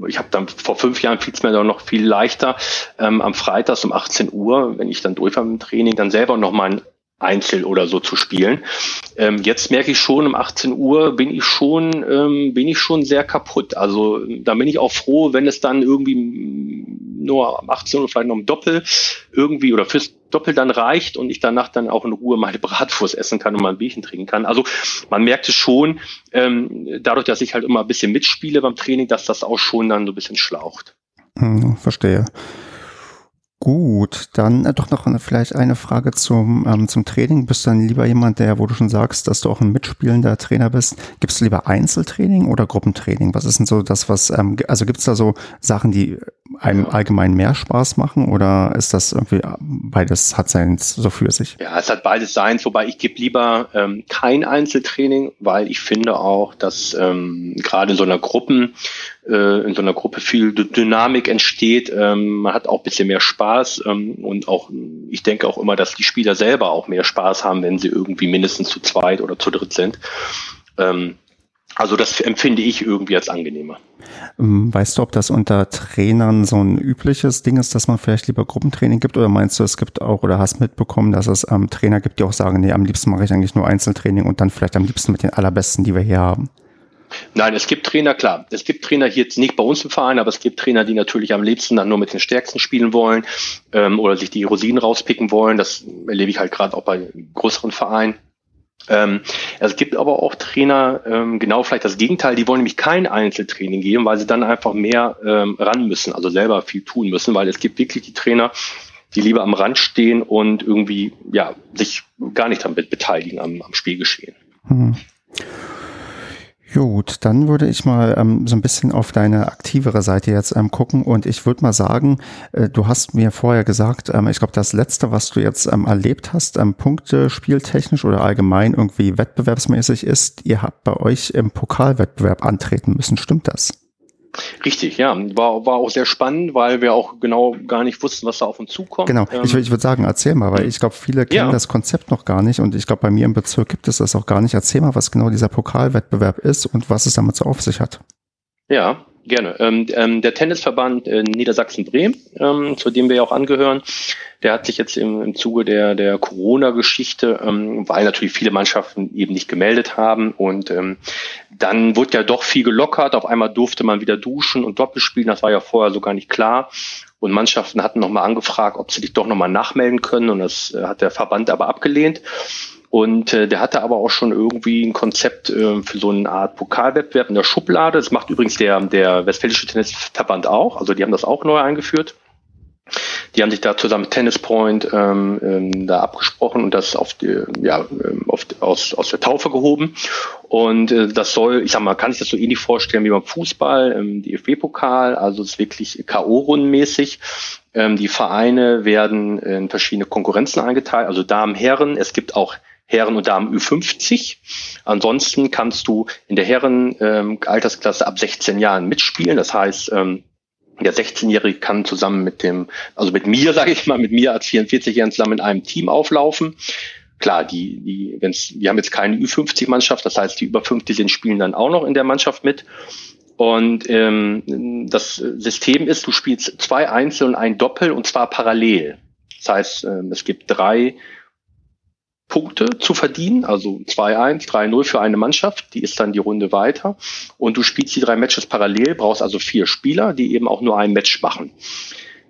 ich habe dann vor fünf Jahren fiel es mir dann noch viel leichter, ähm, am Freitag um 18 Uhr, wenn ich dann durch war im Training, dann selber noch mal ein Einzel oder so zu spielen. Ähm, jetzt merke ich schon, um 18 Uhr bin ich schon, ähm, bin ich schon sehr kaputt. Also da bin ich auch froh, wenn es dann irgendwie nur um 18 Uhr vielleicht noch ein Doppel irgendwie oder fürs Doppel dann reicht und ich danach dann auch in Ruhe meine Bratwurst essen kann und mal Bierchen trinken kann. Also man merkt es schon, ähm, dadurch, dass ich halt immer ein bisschen mitspiele beim Training, dass das auch schon dann so ein bisschen schlaucht. Hm, verstehe. Gut, dann äh, doch noch eine, vielleicht eine Frage zum, ähm, zum Training. Bist du dann lieber jemand, der, wo du schon sagst, dass du auch ein mitspielender Trainer bist, gibst du lieber Einzeltraining oder Gruppentraining? Was ist denn so das, was, ähm, also gibt es da so Sachen, die einem allgemein mehr Spaß machen oder ist das irgendwie beides hat seins so für sich? Ja, es hat beides seins, wobei ich gebe lieber ähm, kein Einzeltraining, weil ich finde auch, dass ähm, gerade in so einer Gruppen äh, in so einer Gruppe viel Dynamik entsteht. Ähm, man hat auch ein bisschen mehr Spaß ähm, und auch, ich denke auch immer, dass die Spieler selber auch mehr Spaß haben, wenn sie irgendwie mindestens zu zweit oder zu dritt sind. Ähm, also das empfinde ich irgendwie als angenehmer. Ähm, weißt du, ob das unter Trainern so ein übliches Ding ist, dass man vielleicht lieber Gruppentraining gibt oder meinst du, es gibt auch oder hast mitbekommen, dass es ähm, Trainer gibt, die auch sagen, nee, am liebsten mache ich eigentlich nur Einzeltraining und dann vielleicht am liebsten mit den allerbesten, die wir hier haben? Nein, es gibt Trainer, klar. Es gibt Trainer hier jetzt nicht bei uns im Verein, aber es gibt Trainer, die natürlich am liebsten dann nur mit den Stärksten spielen wollen ähm, oder sich die Rosinen rauspicken wollen. Das erlebe ich halt gerade auch bei größeren Vereinen. Ähm, es gibt aber auch Trainer, ähm, genau vielleicht das Gegenteil, die wollen nämlich kein Einzeltraining geben, weil sie dann einfach mehr ähm, ran müssen, also selber viel tun müssen, weil es gibt wirklich die Trainer, die lieber am Rand stehen und irgendwie ja sich gar nicht damit beteiligen am, am Spielgeschehen. Hm. Gut, dann würde ich mal ähm, so ein bisschen auf deine aktivere Seite jetzt ähm, gucken und ich würde mal sagen, äh, du hast mir vorher gesagt, ähm, ich glaube, das letzte, was du jetzt ähm, erlebt hast, ähm, Punkte spieltechnisch oder allgemein irgendwie wettbewerbsmäßig ist, ihr habt bei euch im Pokalwettbewerb antreten müssen. Stimmt das? Richtig, ja. War, war auch sehr spannend, weil wir auch genau gar nicht wussten, was da auf uns zukommt. Genau, ähm, ich, ich würde sagen, erzähl mal, weil ich glaube, viele kennen ja. das Konzept noch gar nicht und ich glaube, bei mir im Bezirk gibt es das auch gar nicht. Erzähl mal, was genau dieser Pokalwettbewerb ist und was es damit so auf sich hat. Ja, gerne. Ähm, ähm, der Tennisverband äh, Niedersachsen-Bremen, ähm, zu dem wir ja auch angehören, der hat sich jetzt im, im Zuge der, der Corona-Geschichte, ähm, weil natürlich viele Mannschaften eben nicht gemeldet haben und ähm, dann wurde ja doch viel gelockert. Auf einmal durfte man wieder duschen und Doppel spielen. Das war ja vorher so gar nicht klar. Und Mannschaften hatten nochmal angefragt, ob sie dich doch nochmal nachmelden können. Und das äh, hat der Verband aber abgelehnt. Und äh, der hatte aber auch schon irgendwie ein Konzept äh, für so eine Art Pokalwettbewerb in der Schublade. Das macht übrigens der, der Westfälische Tennisverband auch. Also die haben das auch neu eingeführt. Die haben sich da zusammen mit Tennis Point ähm, ähm, da abgesprochen und das auf die, ja, ähm, auf, aus, aus der Taufe gehoben. Und äh, das soll, ich sag mal, kann ich das so ähnlich vorstellen wie beim Fußball, ähm, DFB-Pokal, also es ist wirklich K.O.-Rundenmäßig. Ähm, die Vereine werden in verschiedene Konkurrenzen eingeteilt, also Damen, Herren. Es gibt auch Herren und Damen Ü50. Ansonsten kannst du in der Herren ähm, ab 16 Jahren mitspielen. Das heißt, ähm, der 16-Jährige kann zusammen mit dem, also mit mir, sage ich mal, mit mir als 44-Jährigen zusammen in einem Team auflaufen. Klar, die, die, wenn's, wir haben jetzt keine Ü50-Mannschaft, das heißt, die über 50 sind, spielen dann auch noch in der Mannschaft mit. Und ähm, das System ist, du spielst zwei Einzel und ein Doppel und zwar parallel. Das heißt, ähm, es gibt drei Punkte zu verdienen, also 2-1, 3-0 für eine Mannschaft, die ist dann die Runde weiter. Und du spielst die drei Matches parallel, brauchst also vier Spieler, die eben auch nur ein Match machen.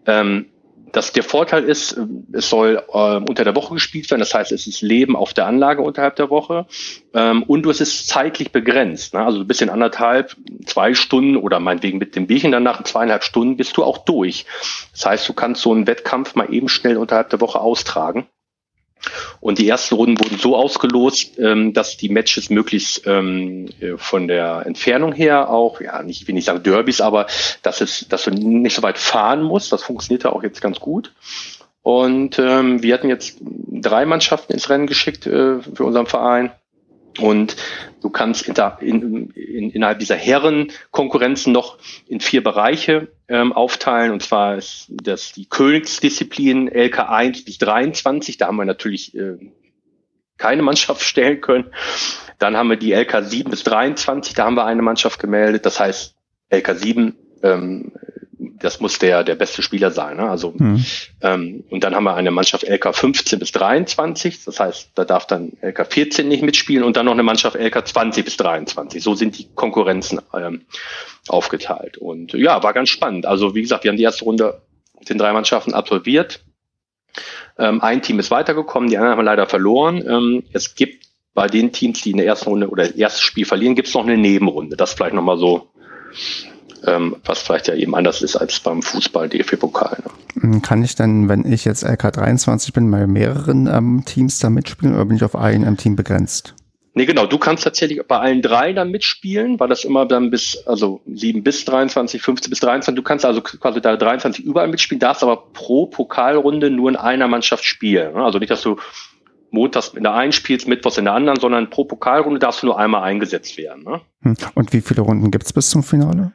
Ähm, das, der Vorteil ist, es soll äh, unter der Woche gespielt werden. Das heißt, es ist Leben auf der Anlage unterhalb der Woche. Ähm, und du es ist zeitlich begrenzt. Ne? Also ein bisschen anderthalb, zwei Stunden oder meinetwegen mit dem Bierchen danach zweieinhalb Stunden bist du auch durch. Das heißt, du kannst so einen Wettkampf mal eben schnell unterhalb der Woche austragen. Und die ersten Runden wurden so ausgelost, ähm, dass die Matches möglichst ähm, äh, von der Entfernung her auch, ja, nicht, ich will nicht sagen Derbys, aber dass es, dass du nicht so weit fahren musst. Das funktionierte auch jetzt ganz gut. Und ähm, wir hatten jetzt drei Mannschaften ins Rennen geschickt äh, für unseren Verein. Und du kannst in, in, in, innerhalb dieser Herrenkonkurrenzen noch in vier Bereiche ähm, aufteilen. Und zwar ist das die Königsdisziplin LK 1 bis 23. Da haben wir natürlich äh, keine Mannschaft stellen können. Dann haben wir die LK 7 bis 23. Da haben wir eine Mannschaft gemeldet. Das heißt, LK 7 ähm, das muss der, der beste Spieler sein. Ne? Also, mhm. ähm, und dann haben wir eine Mannschaft LK 15 bis 23, das heißt, da darf dann LK 14 nicht mitspielen und dann noch eine Mannschaft LK 20 bis 23. So sind die Konkurrenzen ähm, aufgeteilt. Und ja, war ganz spannend. Also, wie gesagt, wir haben die erste Runde mit den drei Mannschaften absolviert. Ähm, ein Team ist weitergekommen, die anderen haben leider verloren. Ähm, es gibt bei den Teams, die in der ersten Runde oder das erste Spiel verlieren, gibt es noch eine Nebenrunde. Das vielleicht nochmal so ähm, was vielleicht ja eben anders ist als beim Fußball DFB-Pokal. Ne? Hm, kann ich denn, wenn ich jetzt LK23 bin, bei mehreren ähm, Teams da mitspielen oder bin ich auf ein Team begrenzt? Nee, genau. Du kannst tatsächlich bei allen drei dann mitspielen, weil das immer dann bis, also 7 bis 23, 15 bis 23. Du kannst also quasi da 23 überall mitspielen, darfst aber pro Pokalrunde nur in einer Mannschaft spielen. Ne? Also nicht, dass du montags in der einen spielst, mittwochs in der anderen, sondern pro Pokalrunde darfst du nur einmal eingesetzt werden. Ne? Hm. Und wie viele Runden gibt's bis zum Finale?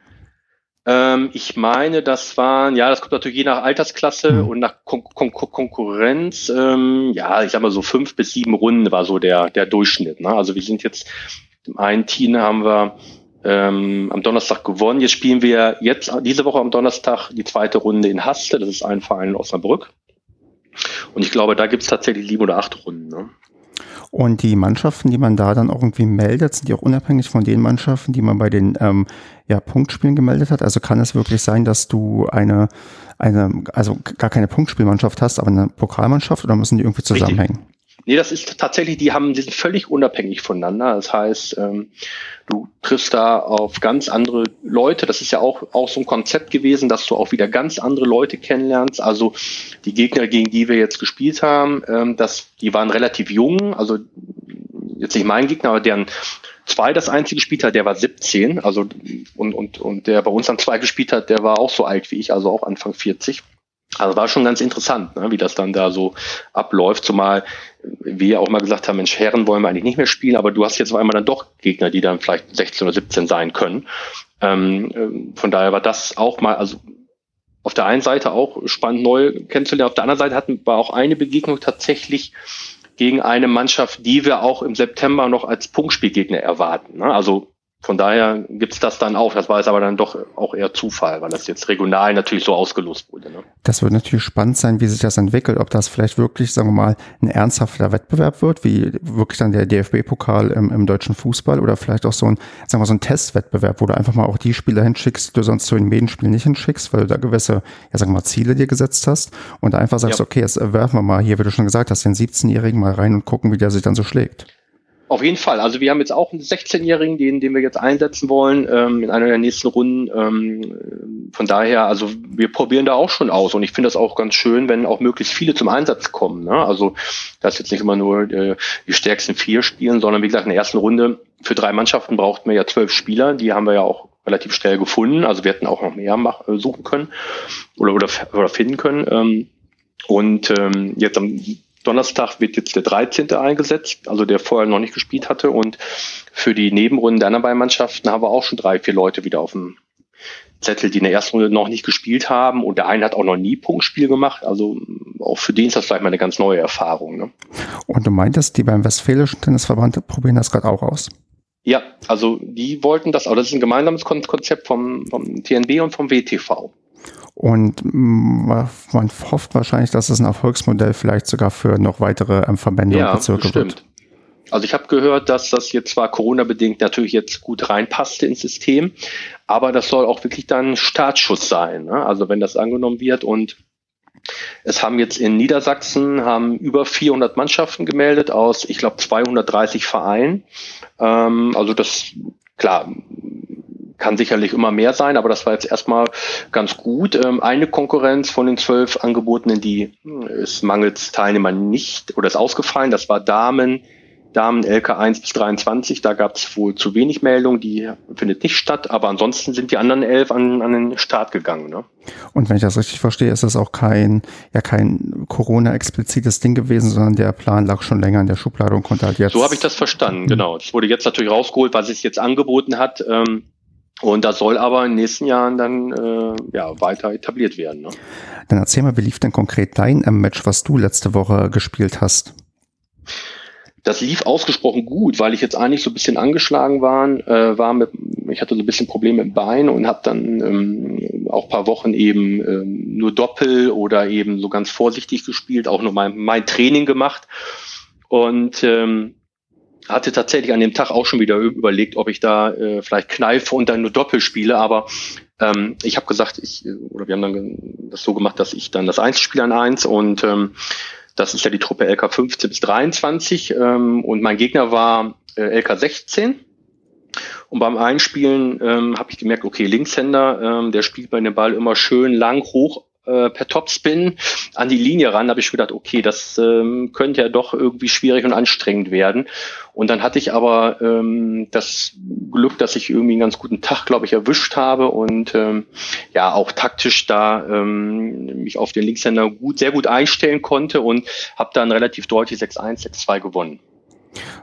Ähm, ich meine, das waren, ja, das kommt natürlich je nach Altersklasse mhm. und nach Kon Kon Konkurrenz, ähm, ja, ich sag mal so fünf bis sieben Runden war so der, der Durchschnitt. Ne? Also wir sind jetzt, im einen Team haben wir ähm, am Donnerstag gewonnen. Jetzt spielen wir jetzt diese Woche am Donnerstag die zweite Runde in Haste. Das ist ein Verein in Osnabrück. Und ich glaube, da gibt's tatsächlich sieben oder acht Runden. Ne? Und die Mannschaften, die man da dann irgendwie meldet, sind die auch unabhängig von den Mannschaften, die man bei den ähm, ja, Punktspielen gemeldet hat. Also kann es wirklich sein, dass du eine, eine, also gar keine Punktspielmannschaft hast, aber eine Pokalmannschaft oder müssen die irgendwie zusammenhängen? Richtig. Nee, das ist tatsächlich, die haben, die sind völlig unabhängig voneinander. Das heißt, ähm, du triffst da auf ganz andere Leute. Das ist ja auch, auch so ein Konzept gewesen, dass du auch wieder ganz andere Leute kennenlernst. Also die Gegner, gegen die wir jetzt gespielt haben, ähm, das, die waren relativ jung. Also jetzt nicht mein Gegner, aber deren zwei das einzige gespielt hat, der war 17. Also und, und, und der bei uns an zwei gespielt hat, der war auch so alt wie ich, also auch Anfang 40. Also war schon ganz interessant, ne, wie das dann da so abläuft, zumal wir auch mal gesagt haben, Mensch, Herren wollen wir eigentlich nicht mehr spielen, aber du hast jetzt auf einmal dann doch Gegner, die dann vielleicht 16 oder 17 sein können. Ähm, äh, von daher war das auch mal, also auf der einen Seite auch spannend neu kennenzulernen, auf der anderen Seite hatten wir auch eine Begegnung tatsächlich gegen eine Mannschaft, die wir auch im September noch als Punktspielgegner erwarten. Ne? Also von daher gibt's das dann auch. Das war jetzt aber dann doch auch eher Zufall, weil das jetzt regional natürlich so ausgelost wurde. Ne? Das wird natürlich spannend sein, wie sich das entwickelt, ob das vielleicht wirklich, sagen wir mal, ein ernsthafter Wettbewerb wird, wie wirklich dann der DFB-Pokal im, im, deutschen Fußball oder vielleicht auch so ein, sagen wir so ein Testwettbewerb, wo du einfach mal auch die Spieler hinschickst, die du sonst zu den Medienspielen nicht hinschickst, weil du da gewisse, ja sagen wir mal, Ziele dir gesetzt hast und einfach sagst, ja. okay, jetzt werfen wir mal hier, wie du schon gesagt hast, den 17-Jährigen mal rein und gucken, wie der sich dann so schlägt. Auf jeden Fall. Also wir haben jetzt auch einen 16-Jährigen, den, den wir jetzt einsetzen wollen ähm, in einer der nächsten Runden. Ähm, von daher, also wir probieren da auch schon aus und ich finde das auch ganz schön, wenn auch möglichst viele zum Einsatz kommen. Ne? Also dass jetzt nicht immer nur äh, die stärksten vier spielen, sondern wie gesagt in der ersten Runde für drei Mannschaften braucht man ja zwölf Spieler. Die haben wir ja auch relativ schnell gefunden. Also wir hätten auch noch mehr mach, äh, suchen können oder, oder, oder finden können. Ähm, und ähm, jetzt am Donnerstag wird jetzt der 13. eingesetzt, also der vorher noch nicht gespielt hatte. Und für die Nebenrunden der anderen beiden Mannschaften haben wir auch schon drei, vier Leute wieder auf dem Zettel, die in der ersten Runde noch nicht gespielt haben. Und der eine hat auch noch nie Punktspiel gemacht. Also auch für den ist das vielleicht mal eine ganz neue Erfahrung. Ne? Und du meintest, die beim Westfälischen Tennisverband probieren das gerade auch aus? Ja, also die wollten das, aber das ist ein gemeinsames Konzept vom, vom TNB und vom WTV. Und man hofft wahrscheinlich, dass es ein Erfolgsmodell vielleicht sogar für noch weitere ähm, Verbände ja, und Bezirke bestimmt. wird. Also ich habe gehört, dass das jetzt zwar Corona-bedingt natürlich jetzt gut reinpasste ins System, aber das soll auch wirklich dann Startschuss sein. Ne? Also wenn das angenommen wird und Es haben jetzt in Niedersachsen haben über 400 Mannschaften gemeldet aus, ich glaube, 230 Vereinen. Ähm, also das, klar, kann sicherlich immer mehr sein, aber das war jetzt erstmal ganz gut. Ähm, eine Konkurrenz von den zwölf Angebotenen, die ist mangels Teilnehmer nicht oder ist ausgefallen. Das war Damen, Damen LK 1 bis 23, da gab es wohl zu wenig Meldungen, die findet nicht statt, aber ansonsten sind die anderen elf an, an den Start gegangen. Ne? Und wenn ich das richtig verstehe, ist das auch kein, ja kein Corona-explizites Ding gewesen, sondern der Plan lag schon länger in der Schublade und konnte halt jetzt. So habe ich das verstanden, genau. Es wurde jetzt natürlich rausgeholt, was es jetzt angeboten hat. Ähm, und das soll aber in den nächsten Jahren dann äh, ja, weiter etabliert werden. Ne? Dann erzähl mal, wie lief denn konkret dein ähm, Match, was du letzte Woche gespielt hast? Das lief ausgesprochen gut, weil ich jetzt eigentlich so ein bisschen angeschlagen war. Äh, war mit, ich hatte so ein bisschen Probleme im Bein und habe dann ähm, auch paar Wochen eben ähm, nur Doppel oder eben so ganz vorsichtig gespielt, auch nur mein, mein Training gemacht. Und ähm, hatte tatsächlich an dem Tag auch schon wieder überlegt, ob ich da äh, vielleicht kneife und dann nur Doppel spiele, aber ähm, ich habe gesagt, ich, oder wir haben dann das so gemacht, dass ich dann das Eins spiele an eins und ähm, das ist ja die Truppe LK 15 bis 23 ähm, und mein Gegner war äh, LK 16. Und beim Einspielen ähm, habe ich gemerkt, okay, Linkshänder, ähm, der spielt bei dem Ball immer schön lang hoch äh, per Topspin an die Linie ran, habe ich gedacht, okay, das ähm, könnte ja doch irgendwie schwierig und anstrengend werden. Und dann hatte ich aber ähm, das Glück, dass ich irgendwie einen ganz guten Tag, glaube ich, erwischt habe und ähm, ja auch taktisch da ähm, mich auf den Linkshänder gut, sehr gut einstellen konnte und habe dann relativ deutlich 6-1, 6-2 gewonnen.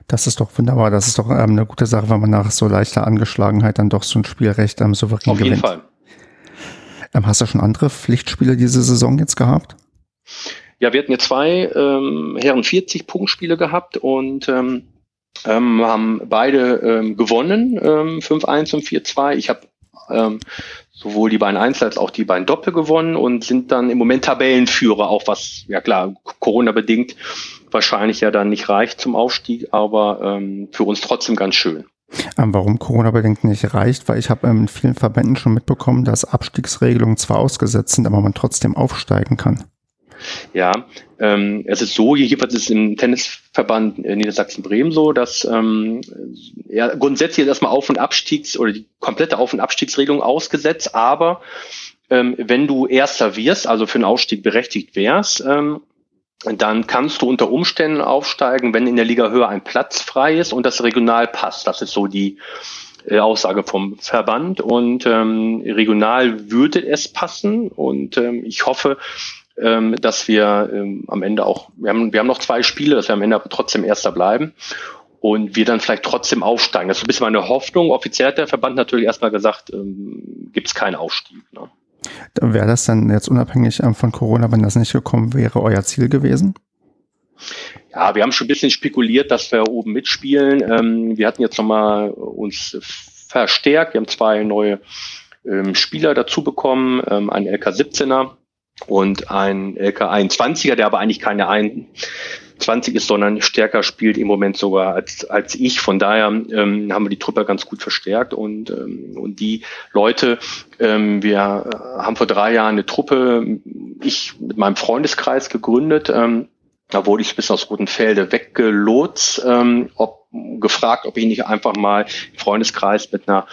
Das ist doch wunderbar. Das ist doch ähm, eine gute Sache, wenn man nach so leichter Angeschlagenheit dann doch so ein Spiel recht ähm, souverän Auf gewinnt. jeden Fall. Ähm, hast du schon andere Pflichtspiele diese Saison jetzt gehabt? Ja, wir hatten ja zwei ähm, Herren 40 Punktspiele gehabt und ähm, ähm, haben beide ähm, gewonnen, ähm, 5-1 und 4-2. Ich habe ähm, sowohl die beiden Einzel als auch die beiden Doppel gewonnen und sind dann im Moment Tabellenführer, auch was, ja klar, Corona-bedingt wahrscheinlich ja dann nicht reicht zum Aufstieg, aber ähm, für uns trotzdem ganz schön. Ähm, warum Corona-bedingt nicht reicht, weil ich habe in vielen Verbänden schon mitbekommen, dass Abstiegsregelungen zwar ausgesetzt sind, aber man trotzdem aufsteigen kann. Ja, ähm, es ist so, jedenfalls ist es im Tennisverband Niedersachsen-Bremen so, dass ähm, ja, grundsätzlich erstmal Auf- und Abstiegs- oder die komplette Auf- und Abstiegsregelung ausgesetzt, aber ähm, wenn du Erster wirst, also für einen Aufstieg berechtigt wärst, ähm, dann kannst du unter Umständen aufsteigen, wenn in der Liga höher ein Platz frei ist und das regional passt. Das ist so die äh, Aussage vom Verband und ähm, regional würde es passen und ähm, ich hoffe, ähm, dass wir ähm, am Ende auch, wir haben, wir haben noch zwei Spiele, dass wir am Ende trotzdem Erster bleiben und wir dann vielleicht trotzdem aufsteigen. Das ist ein bisschen meine Hoffnung. Offiziell hat der Verband natürlich erstmal gesagt, ähm, gibt es keinen Aufstieg. Ne? Wäre das dann jetzt unabhängig ähm, von Corona, wenn das nicht gekommen wäre, euer Ziel gewesen? Ja, wir haben schon ein bisschen spekuliert, dass wir oben mitspielen. Ähm, wir hatten jetzt nochmal uns verstärkt. Wir haben zwei neue ähm, Spieler dazu bekommen, einen LK 17er und ein LK 21er, der aber eigentlich keine 21 ist, sondern stärker spielt im Moment sogar als, als ich. Von daher ähm, haben wir die Truppe ganz gut verstärkt und, ähm, und die Leute, ähm, wir haben vor drei Jahren eine Truppe, ich mit meinem Freundeskreis gegründet, ähm, da wurde ich bisschen aus Rotenfelde weggelotst, ähm, ob, gefragt, ob ich nicht einfach mal im Freundeskreis mit einer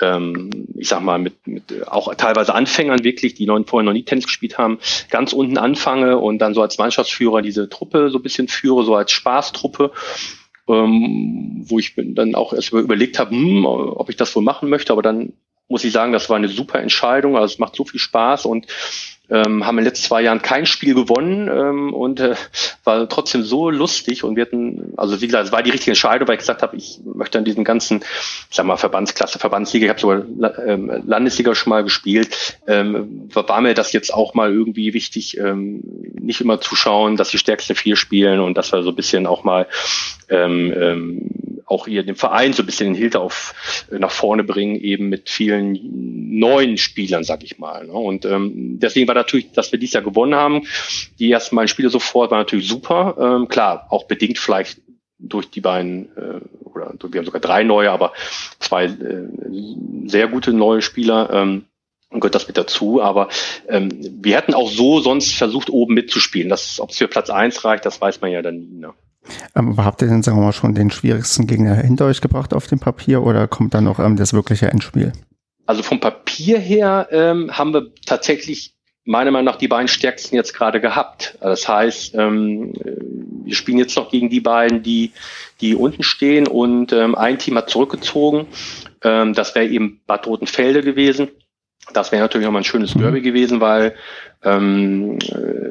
ähm, ich sag mal, mit, mit auch teilweise Anfängern wirklich, die noch, vorher noch nie Tennis gespielt haben, ganz unten anfange und dann so als Mannschaftsführer diese Truppe so ein bisschen führe, so als Spaßtruppe. Ähm, wo ich dann auch erst überlegt habe, hm, ob ich das wohl machen möchte, aber dann muss ich sagen, das war eine super Entscheidung. Also es macht so viel Spaß und ähm, haben in den letzten zwei Jahren kein Spiel gewonnen ähm, und äh, war trotzdem so lustig und wir hatten, also wie gesagt, es war die richtige Entscheidung, weil ich gesagt habe, ich möchte an diesem ganzen, ich sag mal, Verbandsklasse, Verbandsliga, ich habe sogar ähm, Landesliga schon mal gespielt, ähm, war mir das jetzt auch mal irgendwie wichtig, ähm, nicht immer zu schauen, dass die stärksten vier spielen und dass wir so ein bisschen auch mal ähm, ähm, auch hier den Verein so ein bisschen den Hilfe auf äh, nach vorne bringen, eben mit vielen neuen Spielern, sag ich mal. Ne? Und ähm, deswegen war natürlich, dass wir dieses Jahr gewonnen haben, die ersten beiden Spiele sofort, war natürlich super. Ähm, klar, auch bedingt vielleicht durch die beiden, äh, oder wir haben sogar drei neue, aber zwei äh, sehr gute neue Spieler. Ähm, gehört das mit dazu. Aber ähm, wir hätten auch so sonst versucht, oben mitzuspielen. Ob es für Platz eins reicht, das weiß man ja dann nie. Ne? Ähm, habt ihr denn, sagen wir mal, schon den schwierigsten Gegner hinter euch gebracht auf dem Papier oder kommt dann noch ähm, das wirkliche Endspiel? Also vom Papier her ähm, haben wir tatsächlich meiner Meinung nach die beiden stärksten jetzt gerade gehabt. Das heißt, ähm, wir spielen jetzt noch gegen die beiden, die, die unten stehen und ähm, ein Team hat zurückgezogen. Ähm, das wäre eben Bad Rotenfelde gewesen. Das wäre natürlich nochmal ein schönes mhm. Derby gewesen, weil ähm,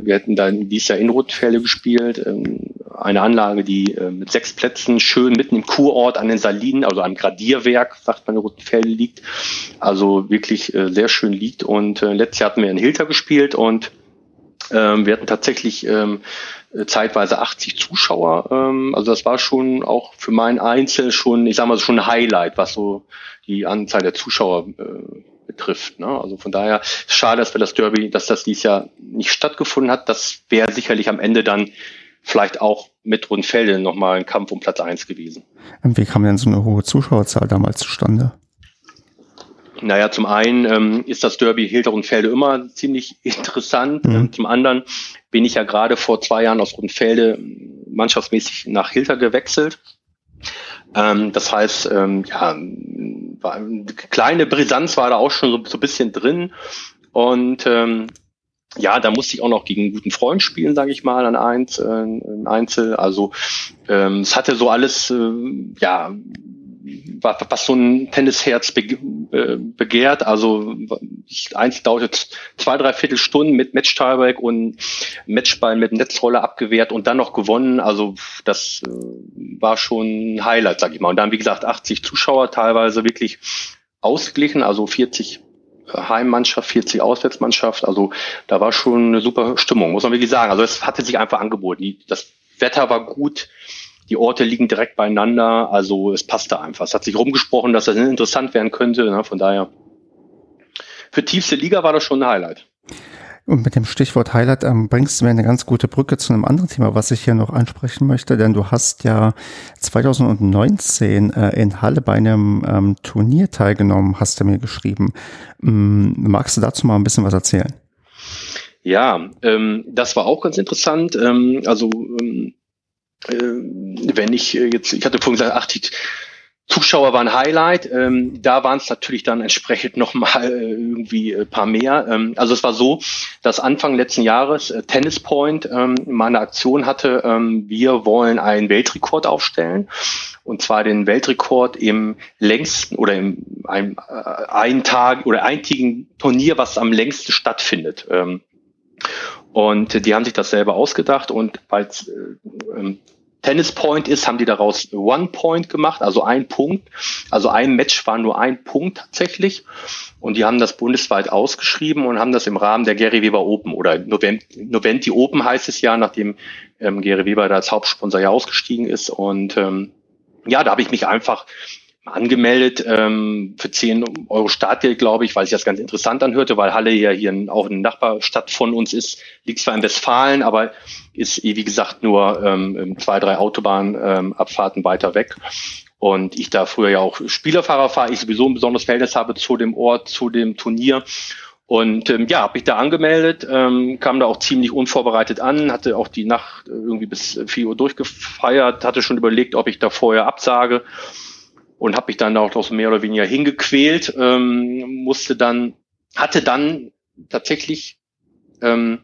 wir hätten dann dieses Jahr in Rotenfelde gespielt. Ähm, eine Anlage, die äh, mit sechs Plätzen schön mitten im Kurort an den Salinen, also am Gradierwerk, sagt man in Rotenfelde liegt. Also wirklich äh, sehr schön liegt. Und äh, letztes Jahr hatten wir in Hilter gespielt und ähm, wir hatten tatsächlich ähm, zeitweise 80 Zuschauer. Ähm, also das war schon auch für mein Einzel schon, ich sag mal, schon ein Highlight, was so die Anzahl der Zuschauer äh, betrifft. Ne? Also von daher schade, dass wir das Derby, dass das dieses Jahr nicht stattgefunden hat. Das wäre sicherlich am Ende dann vielleicht auch mit Rundfelde nochmal ein Kampf um Platz eins gewesen. Wie kam denn so eine hohe Zuschauerzahl damals zustande? Naja, zum einen ähm, ist das Derby Hilter Rundfelde immer ziemlich interessant. Mhm. Ähm, zum anderen bin ich ja gerade vor zwei Jahren aus Rundfelde mannschaftsmäßig nach Hilter gewechselt. Ähm, das heißt, ähm, ja, war, eine kleine Brisanz war da auch schon so, so ein bisschen drin. Und ähm, ja, da musste ich auch noch gegen einen guten Freund spielen, sage ich mal, an eins, äh, ein Einzel. Also ähm, es hatte so alles, äh, ja, was, was so ein Tennisherz äh, begehrt. Also eins dauert zwei, drei Viertelstunden mit Match-Tiebreak und Matchball mit Netzroller abgewehrt und dann noch gewonnen. Also das äh, war schon ein Highlight, sag ich mal. Und dann, wie gesagt, 80 Zuschauer, teilweise wirklich ausgeglichen, also 40 Heimmannschaft, 40 Auswärtsmannschaft. Also da war schon eine super Stimmung, muss man wirklich sagen. Also es hatte sich einfach angeboten. Das Wetter war gut. Die Orte liegen direkt beieinander, also es passte einfach. Es hat sich rumgesprochen, dass das interessant werden könnte. Ne? Von daher, für tiefste Liga war das schon ein Highlight. Und mit dem Stichwort Highlight ähm, bringst du mir eine ganz gute Brücke zu einem anderen Thema, was ich hier noch ansprechen möchte, denn du hast ja 2019 äh, in Halle bei einem ähm, Turnier teilgenommen, hast du mir geschrieben. Ähm, magst du dazu mal ein bisschen was erzählen? Ja, ähm, das war auch ganz interessant. Ähm, also ähm, äh, wenn ich äh, jetzt, ich hatte vorhin gesagt, ach, die Zuschauer waren Highlight. Ähm, da waren es natürlich dann entsprechend nochmal äh, irgendwie ein paar mehr. Ähm, also es war so, dass Anfang letzten Jahres äh, Tennis Point ähm, mal Aktion hatte, ähm, wir wollen einen Weltrekord aufstellen. Und zwar den Weltrekord im längsten oder im ein, äh, ein Tag oder eintägigen Turnier, was am längsten stattfindet. Ähm, und die haben sich das selber ausgedacht und weil äh, ähm, Tennis Point ist, haben die daraus One Point gemacht, also ein Punkt. Also ein Match war nur ein Punkt tatsächlich. Und die haben das bundesweit ausgeschrieben und haben das im Rahmen der Gary Weber Open oder Noventi Open heißt es ja, nachdem ähm, Gary Weber da als Hauptsponsor ja ausgestiegen ist. Und ähm, ja, da habe ich mich einfach angemeldet ähm, für 10 Euro Startgeld, glaube ich, weil sich das ganz interessant anhörte, weil Halle ja hier auch eine Nachbarstadt von uns ist, liegt zwar in Westfalen, aber ist, wie gesagt, nur ähm, zwei, drei Autobahnabfahrten ähm, weiter weg. Und ich da früher ja auch Spielerfahrer fahre, ich sowieso ein besonderes Verhältnis habe zu dem Ort, zu dem Turnier. Und ähm, ja, habe ich da angemeldet, ähm, kam da auch ziemlich unvorbereitet an, hatte auch die Nacht irgendwie bis 4 Uhr durchgefeiert, hatte schon überlegt, ob ich da vorher absage und habe mich dann auch noch mehr oder weniger hingequält, ähm, musste dann, hatte dann tatsächlich, ähm,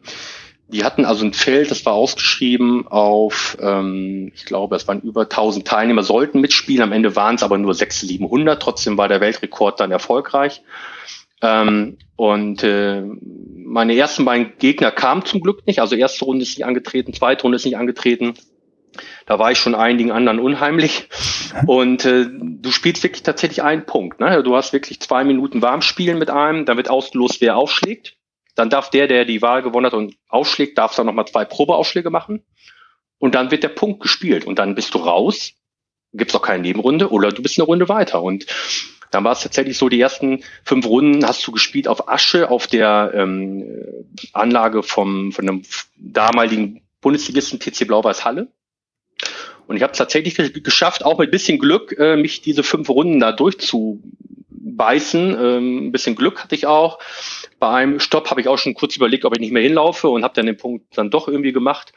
die hatten also ein Feld, das war ausgeschrieben auf, ähm, ich glaube, es waren über 1000 Teilnehmer, sollten mitspielen, am Ende waren es aber nur 600, 700, trotzdem war der Weltrekord dann erfolgreich. Ähm, und äh, meine ersten beiden Gegner kamen zum Glück nicht, also erste Runde ist nicht angetreten, zweite Runde ist nicht angetreten. Da war ich schon einigen anderen unheimlich. Und äh, du spielst wirklich tatsächlich einen Punkt. Ne? Du hast wirklich zwei Minuten warm spielen mit einem, dann wird ausgelost, wer aufschlägt. Dann darf der, der die Wahl gewonnen hat und aufschlägt, darf dann nochmal zwei Probeaufschläge machen. Und dann wird der Punkt gespielt. Und dann bist du raus, gibt's auch keine Nebenrunde oder du bist eine Runde weiter. Und dann war es tatsächlich so, die ersten fünf Runden hast du gespielt auf Asche, auf der ähm, Anlage vom, von einem damaligen Bundesligisten TC Blau-Weiß Halle. Und ich habe es tatsächlich geschafft, auch mit bisschen Glück, äh, mich diese fünf Runden da durchzubeißen. Ähm, ein bisschen Glück hatte ich auch. Bei einem Stopp habe ich auch schon kurz überlegt, ob ich nicht mehr hinlaufe und habe dann den Punkt dann doch irgendwie gemacht.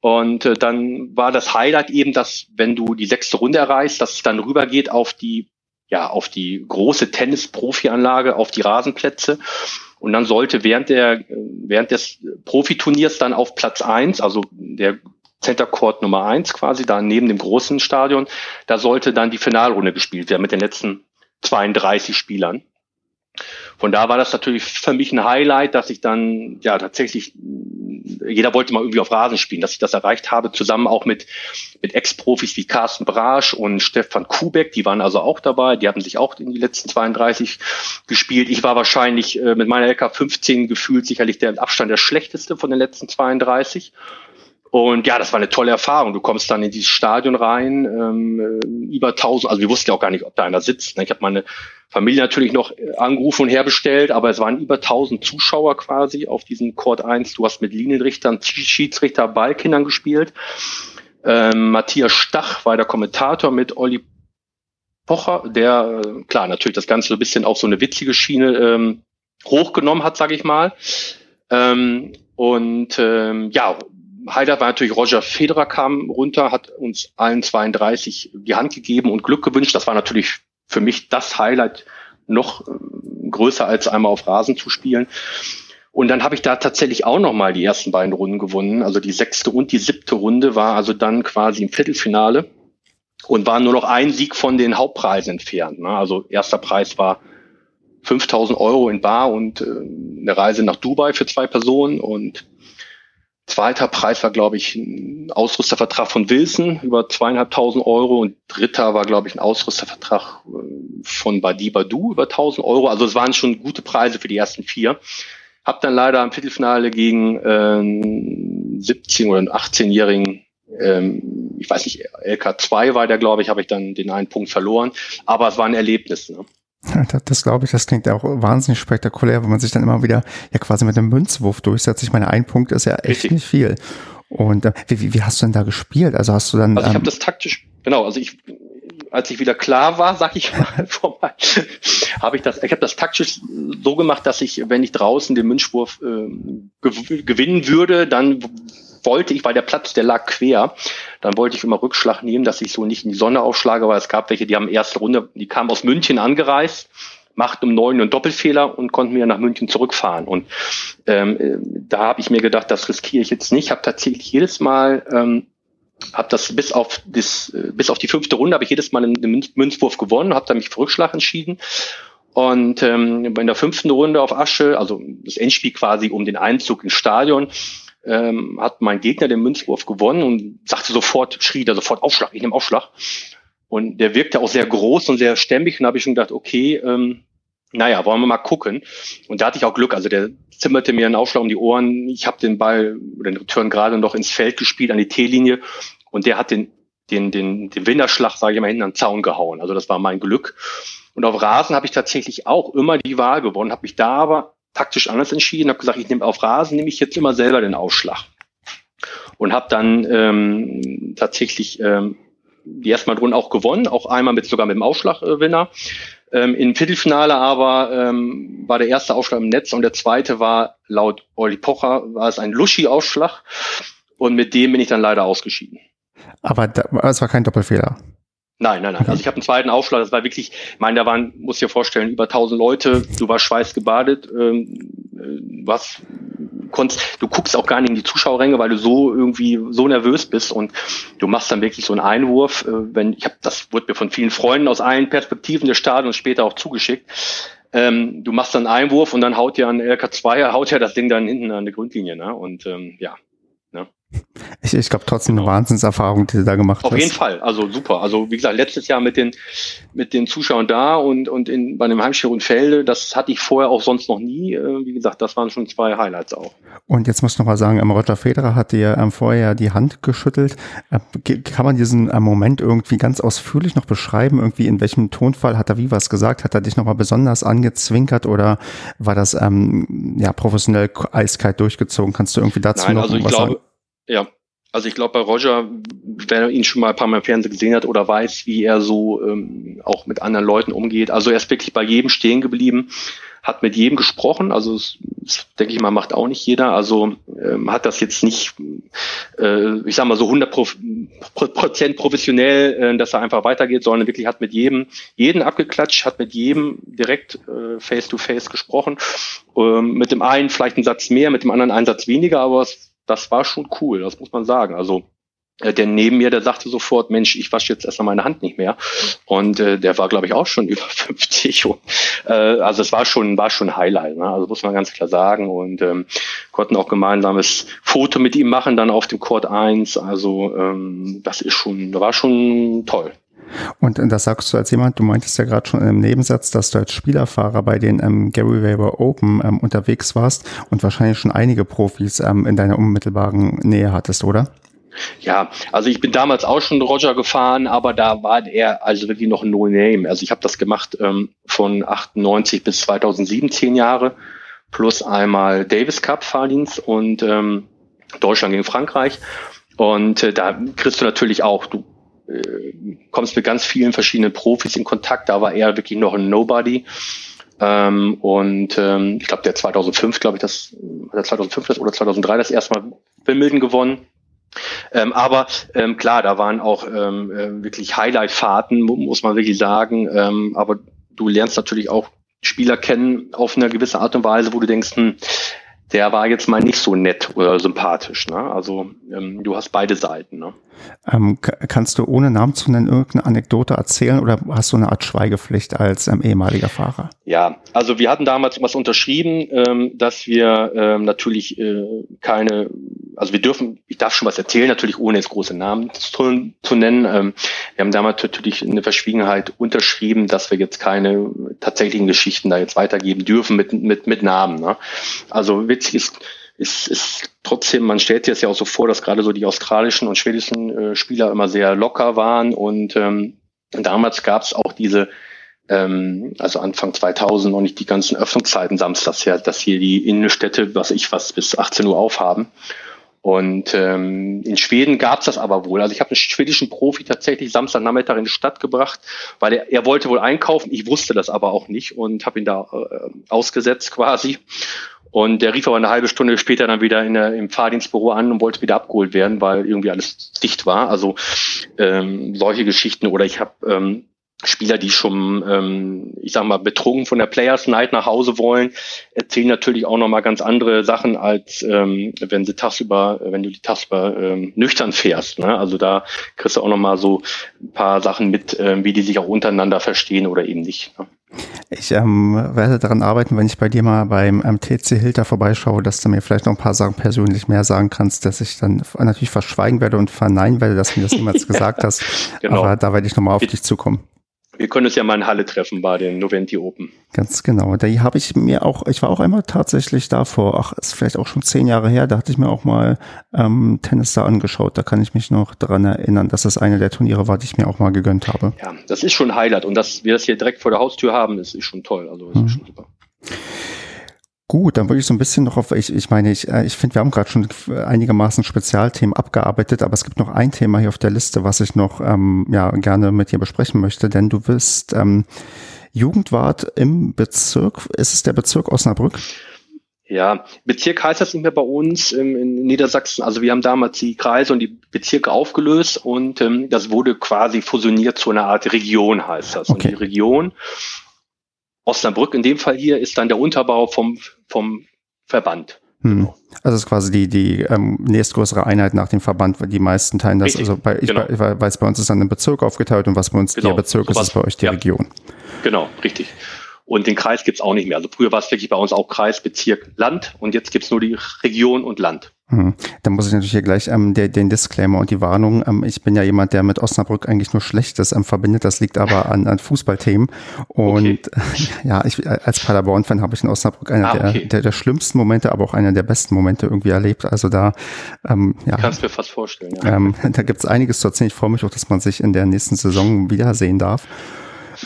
Und äh, dann war das Highlight eben, dass wenn du die sechste Runde erreichst, dass es dann rübergeht auf die ja auf die große Tennis-Profi-Anlage, auf die Rasenplätze. Und dann sollte während der während des Profiturniers dann auf Platz eins, also der Center Court Nummer eins quasi, da neben dem großen Stadion, da sollte dann die Finalrunde gespielt werden mit den letzten 32 Spielern. Von da war das natürlich für mich ein Highlight, dass ich dann ja tatsächlich, jeder wollte mal irgendwie auf Rasen spielen, dass ich das erreicht habe, zusammen auch mit, mit Ex-Profis wie Carsten Brasch und Stefan Kubeck, die waren also auch dabei, die haben sich auch in die letzten 32 gespielt. Ich war wahrscheinlich äh, mit meiner LK 15 gefühlt sicherlich der Abstand der schlechteste von den letzten 32. Und ja, das war eine tolle Erfahrung. Du kommst dann in dieses Stadion rein, ähm, äh, über 1000, also wir wussten ja auch gar nicht, ob da einer sitzt. Ne? Ich habe meine Familie natürlich noch äh, angerufen und herbestellt, aber es waren über 1000 Zuschauer quasi auf diesem Court 1. Du hast mit Linienrichtern, Schiedsrichter, Ballkindern gespielt. Ähm, Matthias Stach war der Kommentator mit Olli Pocher, der, äh, klar, natürlich das Ganze so ein bisschen auf so eine witzige Schiene ähm, hochgenommen hat, sage ich mal. Ähm, und ähm, ja, Highlight war natürlich Roger Federer kam runter, hat uns allen 32 die Hand gegeben und Glück gewünscht. Das war natürlich für mich das Highlight noch äh, größer als einmal auf Rasen zu spielen. Und dann habe ich da tatsächlich auch noch mal die ersten beiden Runden gewonnen. Also die sechste und die siebte Runde war also dann quasi im Viertelfinale und war nur noch ein Sieg von den Hauptpreisen entfernt. Ne? Also erster Preis war 5000 Euro in Bar und äh, eine Reise nach Dubai für zwei Personen und Zweiter Preis war, glaube ich, ein Ausrüstervertrag von Wilson über zweieinhalbtausend Euro und dritter war, glaube ich, ein Ausrüstervertrag äh, von Badi Badu über 1000 Euro. Also es waren schon gute Preise für die ersten vier. Hab dann leider im Viertelfinale gegen äh, 17- oder 18-jährigen, ähm, ich weiß nicht, LK2 war der, glaube ich, habe ich dann den einen Punkt verloren. Aber es war ein Erlebnis. Ne? Das, das glaube ich, das klingt auch wahnsinnig spektakulär, wenn man sich dann immer wieder ja quasi mit dem Münzwurf durchsetzt. Ich meine, ein Punkt ist ja echt Richtig. nicht viel. Und äh, wie, wie hast du denn da gespielt? Also hast du dann. Also ich ähm, habe das taktisch, genau, also ich, als ich wieder klar war, sag ich mal, vorbei, habe ich das, ich habe das taktisch so gemacht, dass ich, wenn ich draußen den Münzwurf äh, gewinnen würde, dann wollte ich, weil der Platz, der lag quer, dann wollte ich immer Rückschlag nehmen, dass ich so nicht in die Sonne aufschlage, weil es gab welche, die haben erste Runde, die kamen aus München angereist, machten um neun einen Doppelfehler und konnten mir nach München zurückfahren. Und ähm, äh, da habe ich mir gedacht, das riskiere ich jetzt nicht. Habe tatsächlich jedes Mal ähm, habe das bis auf das äh, bis auf die fünfte Runde habe ich jedes Mal einen Münzwurf gewonnen, habe da mich für Rückschlag entschieden. Und ähm, in der fünften Runde auf Asche, also das Endspiel quasi um den Einzug ins Stadion, ähm, hat mein Gegner den Münzwurf gewonnen und sagte sofort, schrie da sofort Aufschlag, ich nehme Aufschlag. Und der wirkte auch sehr groß und sehr stämmig und habe ich schon gedacht, okay, ähm, naja, wollen wir mal gucken. Und da hatte ich auch Glück. Also der zimmerte mir einen Aufschlag um die Ohren. Ich habe den Ball oder den Return gerade noch ins Feld gespielt, an die T-Linie. Und der hat den, den, den, den Winnerschlag, sage ich mal, hinten an den Zaun gehauen. Also das war mein Glück. Und auf Rasen habe ich tatsächlich auch immer die Wahl gewonnen, habe mich da aber taktisch anders entschieden, habe gesagt, ich nehme auf Rasen, nehme ich jetzt immer selber den Aufschlag. Und habe dann ähm, tatsächlich ähm, die ersten Runden auch gewonnen, auch einmal mit sogar mit dem Aufschlagwinner. Ähm, Im Viertelfinale aber ähm, war der erste Aufschlag im Netz und der zweite war laut Olli Pocher war es ein Luschi-Aufschlag und mit dem bin ich dann leider ausgeschieden. Aber da, es war kein Doppelfehler. Nein, nein, nein. Also ich habe einen zweiten Aufschlag. Das war wirklich, ich meine, da waren, muss ich dir vorstellen, über 1000 Leute. Du warst schweißgebadet. Ähm, äh, was konntest, du guckst auch gar nicht in die Zuschauerränge, weil du so irgendwie so nervös bist und du machst dann wirklich so einen Einwurf. Äh, wenn ich habe, das wurde mir von vielen Freunden aus allen Perspektiven des Stadions später auch zugeschickt. Ähm, du machst dann einen Einwurf und dann haut ja ein LK2, haut ja das Ding dann hinten an der Grundlinie. Ne? Und ähm, ja, ich, ich glaube trotzdem eine Wahnsinnserfahrung, die du da gemacht Auf hast. Auf jeden Fall, also super. Also wie gesagt, letztes Jahr mit den mit den Zuschauern da und und in bei dem Heimspiel und Felde, das hatte ich vorher auch sonst noch nie. Äh, wie gesagt, das waren schon zwei Highlights auch. Und jetzt muss ich noch mal sagen, ähm, Roger Federer hat dir ähm, vorher die Hand geschüttelt. Äh, kann man diesen äh, Moment irgendwie ganz ausführlich noch beschreiben? Irgendwie in welchem Tonfall hat er wie was gesagt? Hat er dich noch mal besonders angezwinkert oder war das ähm, ja professionell eiskalt durchgezogen? Kannst du irgendwie dazu Nein, noch also was glaube, sagen? Ja, Also ich glaube bei Roger, wer ihn schon mal ein paar Mal im Fernsehen gesehen hat oder weiß, wie er so ähm, auch mit anderen Leuten umgeht. Also er ist wirklich bei jedem stehen geblieben, hat mit jedem gesprochen. Also das, das denke ich mal, macht auch nicht jeder. Also ähm, hat das jetzt nicht, äh, ich sag mal so 100 Prozent professionell, äh, dass er einfach weitergeht, sondern wirklich hat mit jedem, jeden abgeklatscht, hat mit jedem direkt äh, face to face gesprochen. Ähm, mit dem einen vielleicht einen Satz mehr, mit dem anderen einen Satz weniger, aber es das war schon cool, das muss man sagen. Also äh, der neben mir, der sagte sofort, Mensch, ich wasche jetzt erstmal meine Hand nicht mehr. Und äh, der war, glaube ich, auch schon über 50. Und, äh, also es war schon, war schon Highlight, ne? also muss man ganz klar sagen. Und ähm, konnten auch gemeinsames Foto mit ihm machen, dann auf dem Court 1. Also ähm, das ist schon, war schon toll. Und das sagst du als jemand, du meintest ja gerade schon im Nebensatz, dass du als Spielerfahrer bei den ähm, Gary Weber Open ähm, unterwegs warst und wahrscheinlich schon einige Profis ähm, in deiner unmittelbaren Nähe hattest, oder? Ja, also ich bin damals auch schon Roger gefahren, aber da war er also wirklich noch ein No-Name. Also ich habe das gemacht ähm, von 98 bis 2007, zehn Jahre, plus einmal Davis Cup Fahrdienst und ähm, Deutschland gegen Frankreich. Und äh, da kriegst du natürlich auch, du kommst mit ganz vielen verschiedenen Profis in Kontakt. Da war er wirklich noch ein Nobody. Ähm, und ähm, ich glaube, der 2005, glaube ich, das, der 2005 das oder 2003 das erste Mal Wimbledon gewonnen. Ähm, aber ähm, klar, da waren auch ähm, äh, wirklich Highlight-Fahrten, muss man wirklich sagen. Ähm, aber du lernst natürlich auch Spieler kennen auf eine gewisse Art und Weise, wo du denkst, hm, der war jetzt mal nicht so nett oder sympathisch. Ne? Also ähm, du hast beide Seiten. Ne? Ähm, kannst du ohne Namen zu nennen irgendeine Anekdote erzählen oder hast du eine Art Schweigepflicht als ähm, ehemaliger Fahrer? Ja, also wir hatten damals was unterschrieben, ähm, dass wir ähm, natürlich äh, keine, also wir dürfen, ich darf schon was erzählen, natürlich ohne jetzt große Namen zu, zu nennen. Ähm, wir haben damals natürlich eine Verschwiegenheit unterschrieben, dass wir jetzt keine tatsächlichen Geschichten da jetzt weitergeben dürfen mit, mit, mit Namen. Ne? Also witzig ist, ist, ist trotzdem, man stellt sich das ja auch so vor, dass gerade so die australischen und schwedischen äh, Spieler immer sehr locker waren und ähm, damals gab es auch diese, ähm, also Anfang 2000 noch nicht die ganzen Öffnungszeiten samstags ja, dass hier die Innenstädte, was ich was, bis 18 Uhr aufhaben. Und ähm, in Schweden gab's das aber wohl. Also ich habe einen schwedischen Profi tatsächlich Samstagnachmittag in die Stadt gebracht, weil er, er wollte wohl einkaufen. Ich wusste das aber auch nicht und habe ihn da äh, ausgesetzt quasi. Und der rief aber eine halbe Stunde später dann wieder in der, im Fahrdienstbüro an und wollte wieder abgeholt werden, weil irgendwie alles dicht war. Also ähm, solche Geschichten. Oder ich habe ähm, Spieler, die schon, ähm, ich sag mal, betrunken von der Players Night nach Hause wollen, erzählen natürlich auch nochmal ganz andere Sachen, als ähm, wenn sie tagsüber, wenn du die tagsüber ähm, nüchtern fährst. Ne? Also da kriegst du auch nochmal so ein paar Sachen mit, ähm, wie die sich auch untereinander verstehen oder eben nicht. Ne? Ich ähm, werde daran arbeiten, wenn ich bei dir mal beim ähm, TC Hilter vorbeischaue, dass du mir vielleicht noch ein paar Sachen persönlich mehr sagen kannst, dass ich dann natürlich verschweigen werde und verneinen werde, dass du mir das niemals gesagt hast. Genau. Aber da werde ich nochmal auf dich zukommen. Wir können uns ja mal in Halle treffen bei den Noventi Open. Ganz genau. Da habe ich mir auch, ich war auch einmal tatsächlich da vor, ach, ist vielleicht auch schon zehn Jahre her, da hatte ich mir auch mal ähm, Tennis da angeschaut. Da kann ich mich noch dran erinnern, dass das eine der Turniere war, die ich mir auch mal gegönnt habe. Ja, das ist schon ein Highlight. Und dass wir das hier direkt vor der Haustür haben, das ist schon toll. Also das mhm. ist schon super. Gut, dann würde ich so ein bisschen noch auf, ich, ich meine, ich, äh, ich finde, wir haben gerade schon einigermaßen Spezialthemen abgearbeitet, aber es gibt noch ein Thema hier auf der Liste, was ich noch ähm, ja, gerne mit dir besprechen möchte, denn du bist ähm, Jugendwart im Bezirk, ist es der Bezirk Osnabrück? Ja, Bezirk heißt das nicht mehr bei uns ähm, in Niedersachsen. Also wir haben damals die Kreise und die Bezirke aufgelöst und ähm, das wurde quasi fusioniert zu einer Art Region, heißt das. Okay. Und die Region Osnabrück in dem Fall hier ist dann der Unterbau vom, vom Verband. Hm. Also es ist quasi die, die ähm, nächstgrößere Einheit nach dem Verband, weil die meisten teilen das, richtig, also bei, ich, genau. bei, weiß, bei uns ist dann ein Bezirk aufgeteilt und was bei uns genau. der Bezirk so ist, ist bei euch die ja. Region. Genau, richtig. Und den Kreis gibt's auch nicht mehr. Also früher war es wirklich bei uns auch Kreis, Bezirk, Land und jetzt gibt's nur die Region und Land. Hm. Dann muss ich natürlich hier gleich ähm, der, den Disclaimer und die Warnung. Ähm, ich bin ja jemand, der mit Osnabrück eigentlich nur Schlechtes ähm, verbindet. Das liegt aber an, an Fußballthemen. Und okay. äh, ja, ich, als Paderborn-Fan habe ich in Osnabrück einer ah, okay. der, der, der schlimmsten Momente, aber auch einer der besten Momente irgendwie erlebt. Also da, ähm, ja. Kannst mir fast vorstellen. Ja. Ähm, da gibt's einiges zu erzählen. Ich freue mich auch, dass man sich in der nächsten Saison wiedersehen darf.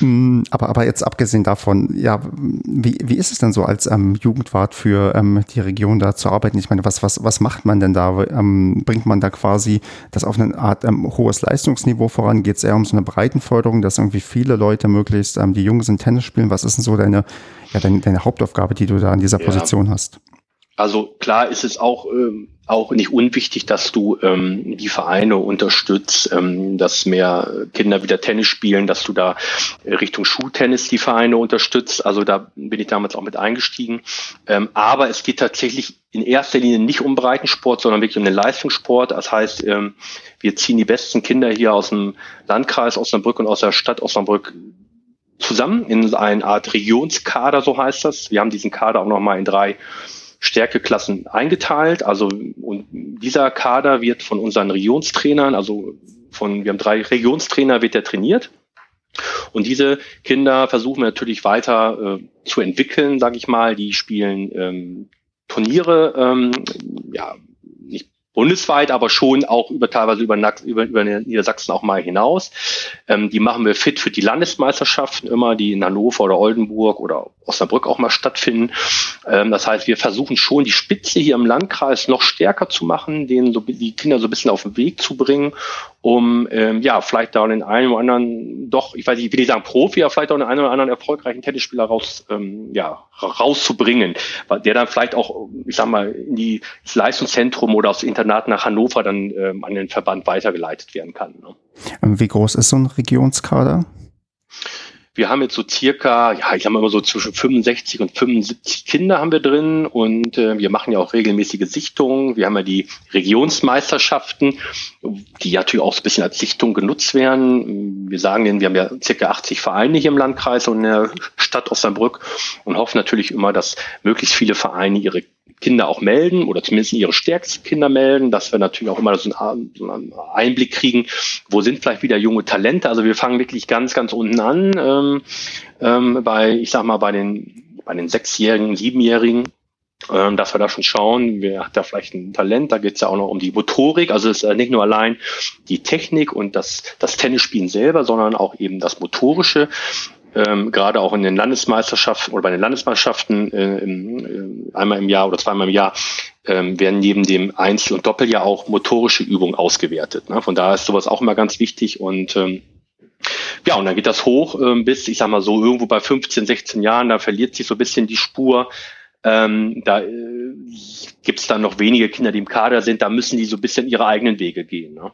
Mm, aber, aber jetzt abgesehen davon, ja, wie, wie ist es denn so als ähm, Jugendwart für ähm, die Region da zu arbeiten? Ich meine, was, was, was macht man denn da? Ähm, bringt man da quasi das auf eine Art ähm, hohes Leistungsniveau voran? Geht es eher um so eine Breitenförderung, dass irgendwie viele Leute möglichst, ähm, die jung sind, Tennis spielen? Was ist denn so deine, ja, deine, deine Hauptaufgabe, die du da an dieser ja. Position hast? Also klar ist es auch, ähm, auch nicht unwichtig, dass du ähm, die Vereine unterstützt, ähm, dass mehr Kinder wieder Tennis spielen, dass du da Richtung Schultennis die Vereine unterstützt. Also da bin ich damals auch mit eingestiegen. Ähm, aber es geht tatsächlich in erster Linie nicht um Breitensport, sondern wirklich um den Leistungssport. Das heißt, ähm, wir ziehen die besten Kinder hier aus dem Landkreis Osnabrück und aus der Stadt Osnabrück zusammen in eine Art Regionskader, so heißt das. Wir haben diesen Kader auch nochmal in drei Stärkeklassen eingeteilt. Also und dieser Kader wird von unseren Regionstrainern, also von wir haben drei Regionstrainer, wird der trainiert. Und diese Kinder versuchen wir natürlich weiter äh, zu entwickeln, sage ich mal. Die spielen ähm, Turniere, ähm, ja, bundesweit, aber schon auch über teilweise über, über, über Niedersachsen auch mal hinaus. Ähm, die machen wir fit für die Landesmeisterschaften immer, die in Hannover oder Oldenburg oder Osnabrück auch mal stattfinden. Ähm, das heißt, wir versuchen schon die Spitze hier im Landkreis noch stärker zu machen, denen so die Kinder so ein bisschen auf den Weg zu bringen, um ähm, ja vielleicht da den einen oder anderen doch, ich weiß nicht, ich will nicht sagen Profi, aber vielleicht auch den einen oder anderen erfolgreichen Tennisspieler raus, ähm, ja, rauszubringen, der dann vielleicht auch, ich sag mal, in die, ins Leistungszentrum oder aufs Internat nach Hannover dann ähm, an den Verband weitergeleitet werden kann. Ne? Wie groß ist so ein Regionskader? Wir haben jetzt so circa, ja, ich habe immer so zwischen 65 und 75 Kinder haben wir drin und äh, wir machen ja auch regelmäßige Sichtungen. Wir haben ja die Regionsmeisterschaften, die natürlich auch so ein bisschen als Sichtung genutzt werden. Wir sagen denen, wir haben ja circa 80 Vereine hier im Landkreis und in der Stadt Osnabrück und hoffen natürlich immer, dass möglichst viele Vereine ihre Kinder auch melden oder zumindest ihre stärksten Kinder melden, dass wir natürlich auch immer so einen, Einblick kriegen, wo sind vielleicht wieder junge Talente. Also wir fangen wirklich ganz, ganz unten an, ähm, ähm, bei, ich sag mal, bei den, bei den Sechsjährigen, Siebenjährigen, ähm, dass wir da schon schauen, wer hat da vielleicht ein Talent, da geht es ja auch noch um die Motorik, also es ist nicht nur allein die Technik und das, das Tennisspielen selber, sondern auch eben das Motorische ähm, gerade auch in den Landesmeisterschaften oder bei den Landesmeisterschaften äh, im, äh, einmal im Jahr oder zweimal im Jahr ähm, werden neben dem Einzel- und Doppel ja auch motorische Übungen ausgewertet. Ne? Von daher ist sowas auch immer ganz wichtig und ähm, ja, und dann geht das hoch ähm, bis, ich sag mal so, irgendwo bei 15, 16 Jahren, da verliert sich so ein bisschen die Spur. Ähm, da äh, gibt es dann noch wenige Kinder, die im Kader sind, da müssen die so ein bisschen ihre eigenen Wege gehen. Ne?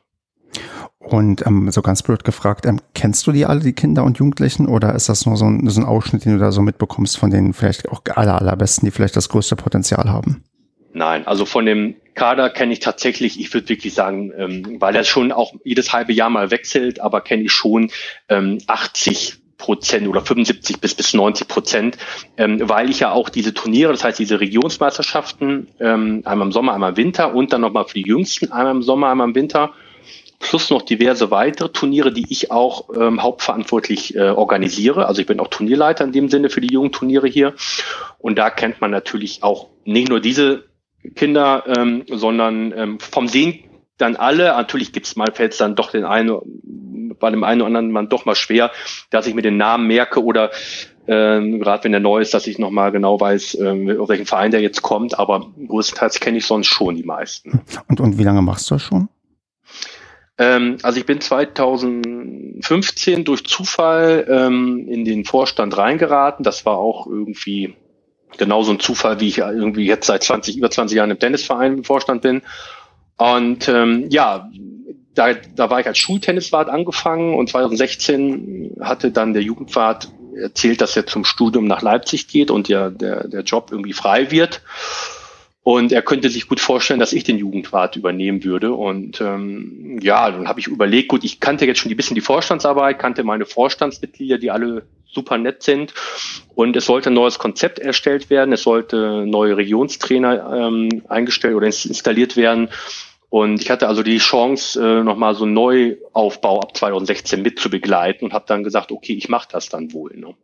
Und ähm, so ganz blöd gefragt, ähm, kennst du die alle, die Kinder und Jugendlichen, oder ist das nur so ein, so ein Ausschnitt, den du da so mitbekommst von den vielleicht auch aller, allerbesten, die vielleicht das größte Potenzial haben? Nein, also von dem Kader kenne ich tatsächlich, ich würde wirklich sagen, ähm, weil er schon auch jedes halbe Jahr mal wechselt, aber kenne ich schon ähm, 80 Prozent oder 75 bis bis 90 Prozent, ähm, weil ich ja auch diese Turniere, das heißt diese Regionsmeisterschaften, ähm, einmal im Sommer, einmal im Winter und dann nochmal für die Jüngsten, einmal im Sommer, einmal im Winter plus noch diverse weitere Turniere, die ich auch ähm, hauptverantwortlich äh, organisiere. Also ich bin auch Turnierleiter in dem Sinne für die jungen Turniere hier. Und da kennt man natürlich auch nicht nur diese Kinder, ähm, sondern ähm, vom Sehen dann alle. Natürlich gibt's mal, fällt es dann doch den einen, bei dem einen oder anderen Mann doch mal schwer, dass ich mir den Namen merke oder ähm, gerade wenn der neu ist, dass ich nochmal genau weiß, ähm, auf welchen Verein der jetzt kommt. Aber größtenteils kenne ich sonst schon die meisten. Und, und wie lange machst du das schon? Ähm, also ich bin 2015 durch Zufall ähm, in den Vorstand reingeraten. Das war auch irgendwie genauso ein Zufall, wie ich irgendwie jetzt seit 20, über 20 Jahren im Tennisverein im Vorstand bin. Und ähm, ja, da, da war ich als Schultenniswart angefangen und 2016 hatte dann der Jugendwart erzählt, dass er zum Studium nach Leipzig geht und der, der, der Job irgendwie frei wird. Und er könnte sich gut vorstellen, dass ich den Jugendrat übernehmen würde. Und ähm, ja, dann habe ich überlegt, gut, ich kannte jetzt schon ein bisschen die Vorstandsarbeit, kannte meine Vorstandsmitglieder, die alle super nett sind. Und es sollte ein neues Konzept erstellt werden, es sollte neue Regionstrainer ähm, eingestellt oder installiert werden. Und ich hatte also die Chance, äh, nochmal so einen Neuaufbau ab 2016 mit zu begleiten und habe dann gesagt, okay, ich mache das dann wohl. Ne?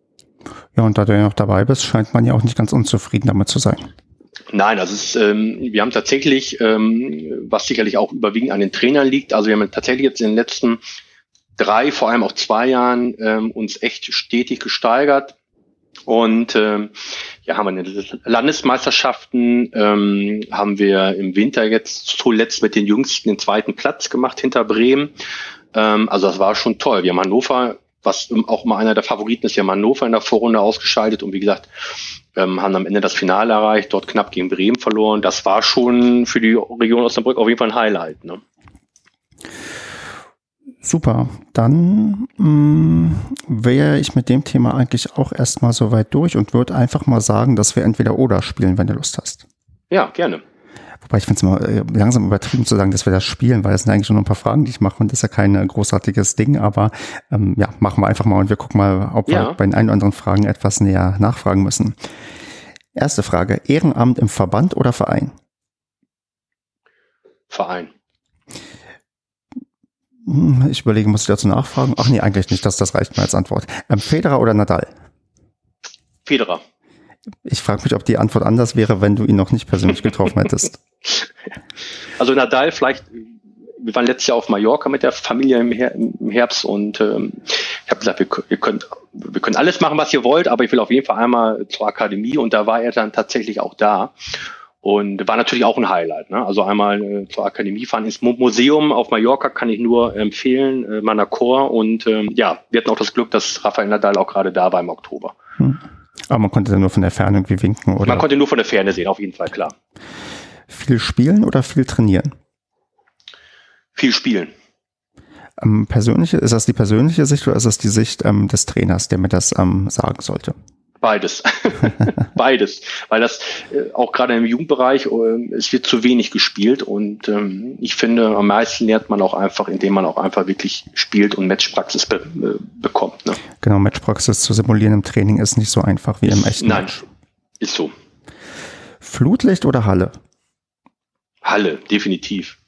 Ja, und da du ja noch dabei bist, scheint man ja auch nicht ganz unzufrieden damit zu sein. Nein, also ist, ähm, wir haben tatsächlich, ähm, was sicherlich auch überwiegend an den Trainern liegt, also wir haben tatsächlich jetzt in den letzten drei, vor allem auch zwei Jahren ähm, uns echt stetig gesteigert. Und ähm, ja, haben wir eine Landesmeisterschaften, ähm, haben wir im Winter jetzt zuletzt mit den Jüngsten den zweiten Platz gemacht hinter Bremen. Ähm, also das war schon toll. Wir haben Hannover, was auch mal einer der Favoriten ist, wir haben Hannover in der Vorrunde ausgeschaltet und wie gesagt, ähm, haben am Ende das Finale erreicht, dort knapp gegen Bremen verloren. Das war schon für die Region Osnabrück auf jeden Fall ein Highlight. Ne? Super, dann mm, wäre ich mit dem Thema eigentlich auch erstmal soweit durch und würde einfach mal sagen, dass wir entweder oder spielen, wenn du Lust hast. Ja, gerne. Wobei ich finde es immer äh, langsam übertrieben zu sagen, dass wir das spielen, weil das sind eigentlich nur ein paar Fragen, die ich mache und das ist ja kein äh, großartiges Ding, aber ähm, ja, machen wir einfach mal und wir gucken mal, ob ja. wir bei den ein oder anderen Fragen etwas näher nachfragen müssen. Erste Frage, Ehrenamt im Verband oder Verein? Verein. Hm, ich überlege, muss ich dazu nachfragen? Ach nee, eigentlich nicht. Das, das reicht mir als Antwort. Ähm, Federer oder Nadal? Federer. Ich frage mich, ob die Antwort anders wäre, wenn du ihn noch nicht persönlich getroffen hättest. Also Nadal vielleicht, wir waren letztes Jahr auf Mallorca mit der Familie im, Her im Herbst und ähm, ich habe gesagt, wir, wir, können, wir können alles machen, was ihr wollt, aber ich will auf jeden Fall einmal zur Akademie und da war er dann tatsächlich auch da. Und war natürlich auch ein Highlight. Ne? Also einmal äh, zur Akademie fahren ins Museum auf Mallorca kann ich nur empfehlen, äh, Manacor. Und ähm, ja, wir hatten auch das Glück, dass Rafael Nadal auch gerade da war im Oktober. Hm. Aber man konnte dann nur von der Ferne irgendwie winken, oder? Man konnte nur von der Ferne sehen, auf jeden Fall, klar. Viel spielen oder viel trainieren? Viel spielen. Ähm, persönliche, ist das die persönliche Sicht oder ist das die Sicht ähm, des Trainers, der mir das ähm, sagen sollte? Beides. Beides. Weil das äh, auch gerade im Jugendbereich, äh, es wird zu wenig gespielt und ähm, ich finde, am meisten lernt man auch einfach, indem man auch einfach wirklich spielt und Matchpraxis be äh, bekommt. Ne? Genau, Matchpraxis zu simulieren im Training ist nicht so einfach wie im echten Nein, Match. ist so. Flutlicht oder Halle? Halle, definitiv.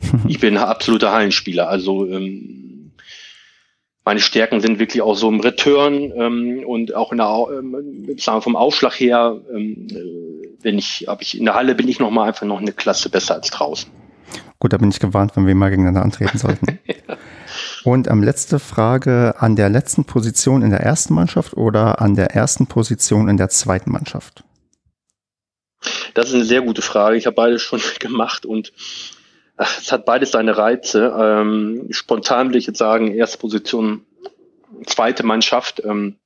ich bin ein absoluter Hallenspieler. Also ähm, meine Stärken sind wirklich auch so im Return ähm, und auch in der, ähm, sagen wir vom Aufschlag her, ähm, äh, wenn ich, hab ich in der Halle bin ich noch mal einfach noch eine Klasse besser als draußen. Gut, da bin ich gewarnt, wenn wir mal gegeneinander antreten sollten. ja. Und ähm, letzte Frage an der letzten Position in der ersten Mannschaft oder an der ersten Position in der zweiten Mannschaft? Das ist eine sehr gute Frage. Ich habe beides schon gemacht und es hat beides seine Reize. Ähm, spontan will ich jetzt sagen, erste Position, zweite Mannschaft. Ähm,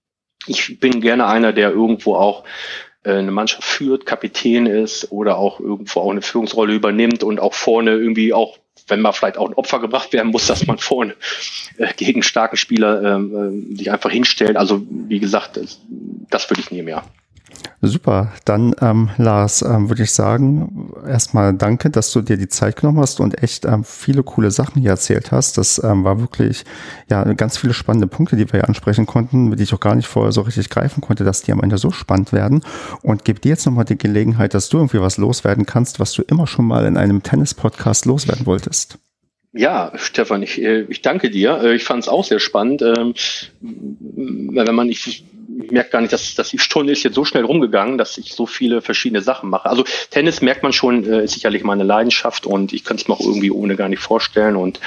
ich bin gerne einer, der irgendwo auch äh, eine Mannschaft führt, Kapitän ist oder auch irgendwo auch eine Führungsrolle übernimmt und auch vorne irgendwie auch, wenn mal vielleicht auch ein Opfer gebracht werden muss, dass man vorne äh, gegen starke Spieler ähm, äh, sich einfach hinstellt. Also wie gesagt, das, das würde ich nehmen, ja. Super, dann ähm, Lars, ähm, würde ich sagen, erstmal danke, dass du dir die Zeit genommen hast und echt ähm, viele coole Sachen hier erzählt hast. Das ähm, war wirklich ja ganz viele spannende Punkte, die wir hier ansprechen konnten, die ich auch gar nicht vorher so richtig greifen konnte, dass die am Ende so spannend werden. Und gebe dir jetzt nochmal die Gelegenheit, dass du irgendwie was loswerden kannst, was du immer schon mal in einem Tennis-Podcast loswerden wolltest. Ja, Stefan, ich, äh, ich danke dir. Äh, ich fand es auch sehr spannend. Ähm, wenn man, ich ich merke gar nicht, dass, dass die Stunde ist jetzt so schnell rumgegangen, dass ich so viele verschiedene Sachen mache. Also Tennis merkt man schon, äh, ist sicherlich meine Leidenschaft und ich könnte es mir auch irgendwie ohne gar nicht vorstellen und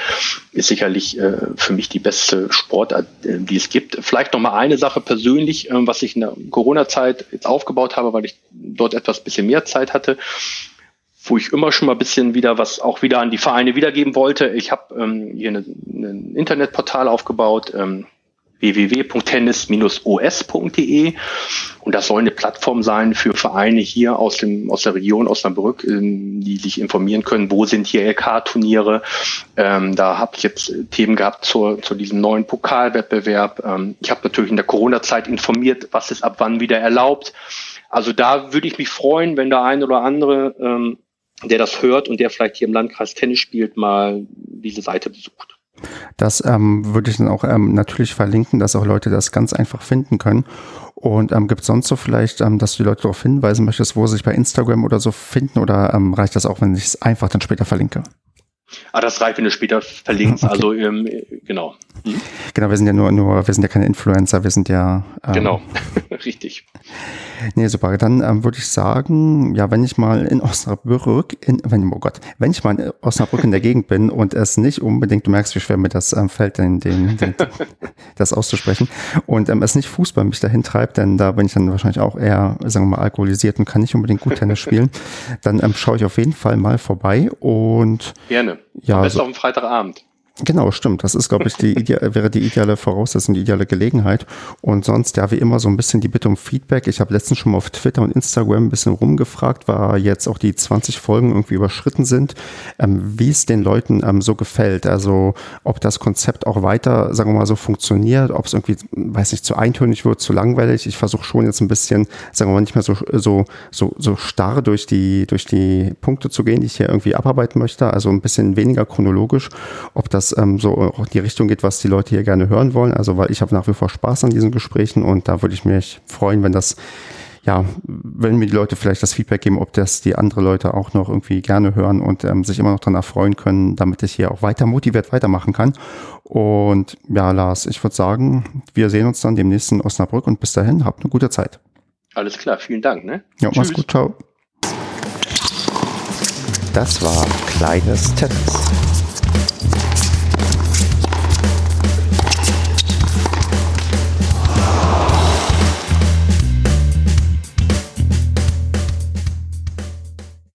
ist sicherlich äh, für mich die beste Sportart, äh, die es gibt. Vielleicht noch mal eine Sache persönlich, äh, was ich in der Corona-Zeit jetzt aufgebaut habe, weil ich dort etwas bisschen mehr Zeit hatte wo ich immer schon mal ein bisschen wieder was auch wieder an die Vereine wiedergeben wollte. Ich habe ähm, hier ein Internetportal aufgebaut, ähm, www.tennis-os.de und das soll eine Plattform sein für Vereine hier aus dem aus der Region Osnabrück, ähm, die sich informieren können, wo sind hier LK-Turniere. Ähm, da habe ich jetzt Themen gehabt zu, zu diesem neuen Pokalwettbewerb. Ähm, ich habe natürlich in der Corona-Zeit informiert, was ist ab wann wieder erlaubt. Also da würde ich mich freuen, wenn der ein oder andere, ähm, der das hört und der vielleicht hier im Landkreis Tennis spielt, mal diese Seite besucht. Das ähm, würde ich dann auch ähm, natürlich verlinken, dass auch Leute das ganz einfach finden können. Und ähm, gibt es sonst so vielleicht, ähm, dass du die Leute darauf hinweisen möchtest, wo sie sich bei Instagram oder so finden oder ähm, reicht das auch, wenn ich es einfach dann später verlinke? Ah, das reicht, wenn du später verlinkst. Okay. Also ähm, genau. Mhm. Genau, wir sind ja nur, nur, wir sind ja keine Influencer, wir sind ja. Ähm, genau, richtig. Nee, super. Dann ähm, würde ich sagen, ja, wenn ich mal in Osnabrück, in, wenn, oh Gott, wenn ich mal in Osnabrück in der Gegend bin und es nicht unbedingt, du merkst, wie schwer mir das ähm, fällt, den, den, den, das auszusprechen, und ähm, es nicht Fußball mich dahin treibt, denn da bin ich dann wahrscheinlich auch eher, sagen wir mal, alkoholisiert und kann nicht unbedingt gut Tennis spielen, dann ähm, schaue ich auf jeden Fall mal vorbei und. Gerne. Ja. Am besten so, auf dem Freitagabend. Genau, stimmt. Das ist, glaube ich, die wäre die ideale Voraussetzung, die ideale Gelegenheit. Und sonst, ja, wie immer so ein bisschen die Bitte um Feedback. Ich habe letztens schon mal auf Twitter und Instagram ein bisschen rumgefragt, weil jetzt auch die 20 Folgen irgendwie überschritten sind, ähm, wie es den Leuten ähm, so gefällt. Also ob das Konzept auch weiter, sagen wir mal, so funktioniert, ob es irgendwie, weiß nicht, zu eintönig wird, zu langweilig. Ich versuche schon jetzt ein bisschen, sagen wir mal, nicht mehr so, so, so, so starr durch die, durch die Punkte zu gehen, die ich hier irgendwie abarbeiten möchte. Also ein bisschen weniger chronologisch. Ob das das ähm, so auch in die Richtung geht, was die Leute hier gerne hören wollen. Also weil ich habe nach wie vor Spaß an diesen Gesprächen und da würde ich mich freuen, wenn das ja, wenn mir die Leute vielleicht das Feedback geben, ob das die andere Leute auch noch irgendwie gerne hören und ähm, sich immer noch daran erfreuen können, damit ich hier auch weiter motiviert weitermachen kann. Und ja, Lars, ich würde sagen, wir sehen uns dann demnächst in Osnabrück und bis dahin, habt eine gute Zeit. Alles klar, vielen Dank. Ne? Ja, Tschüss. mach's gut, ciao. Das war Kleines Tennis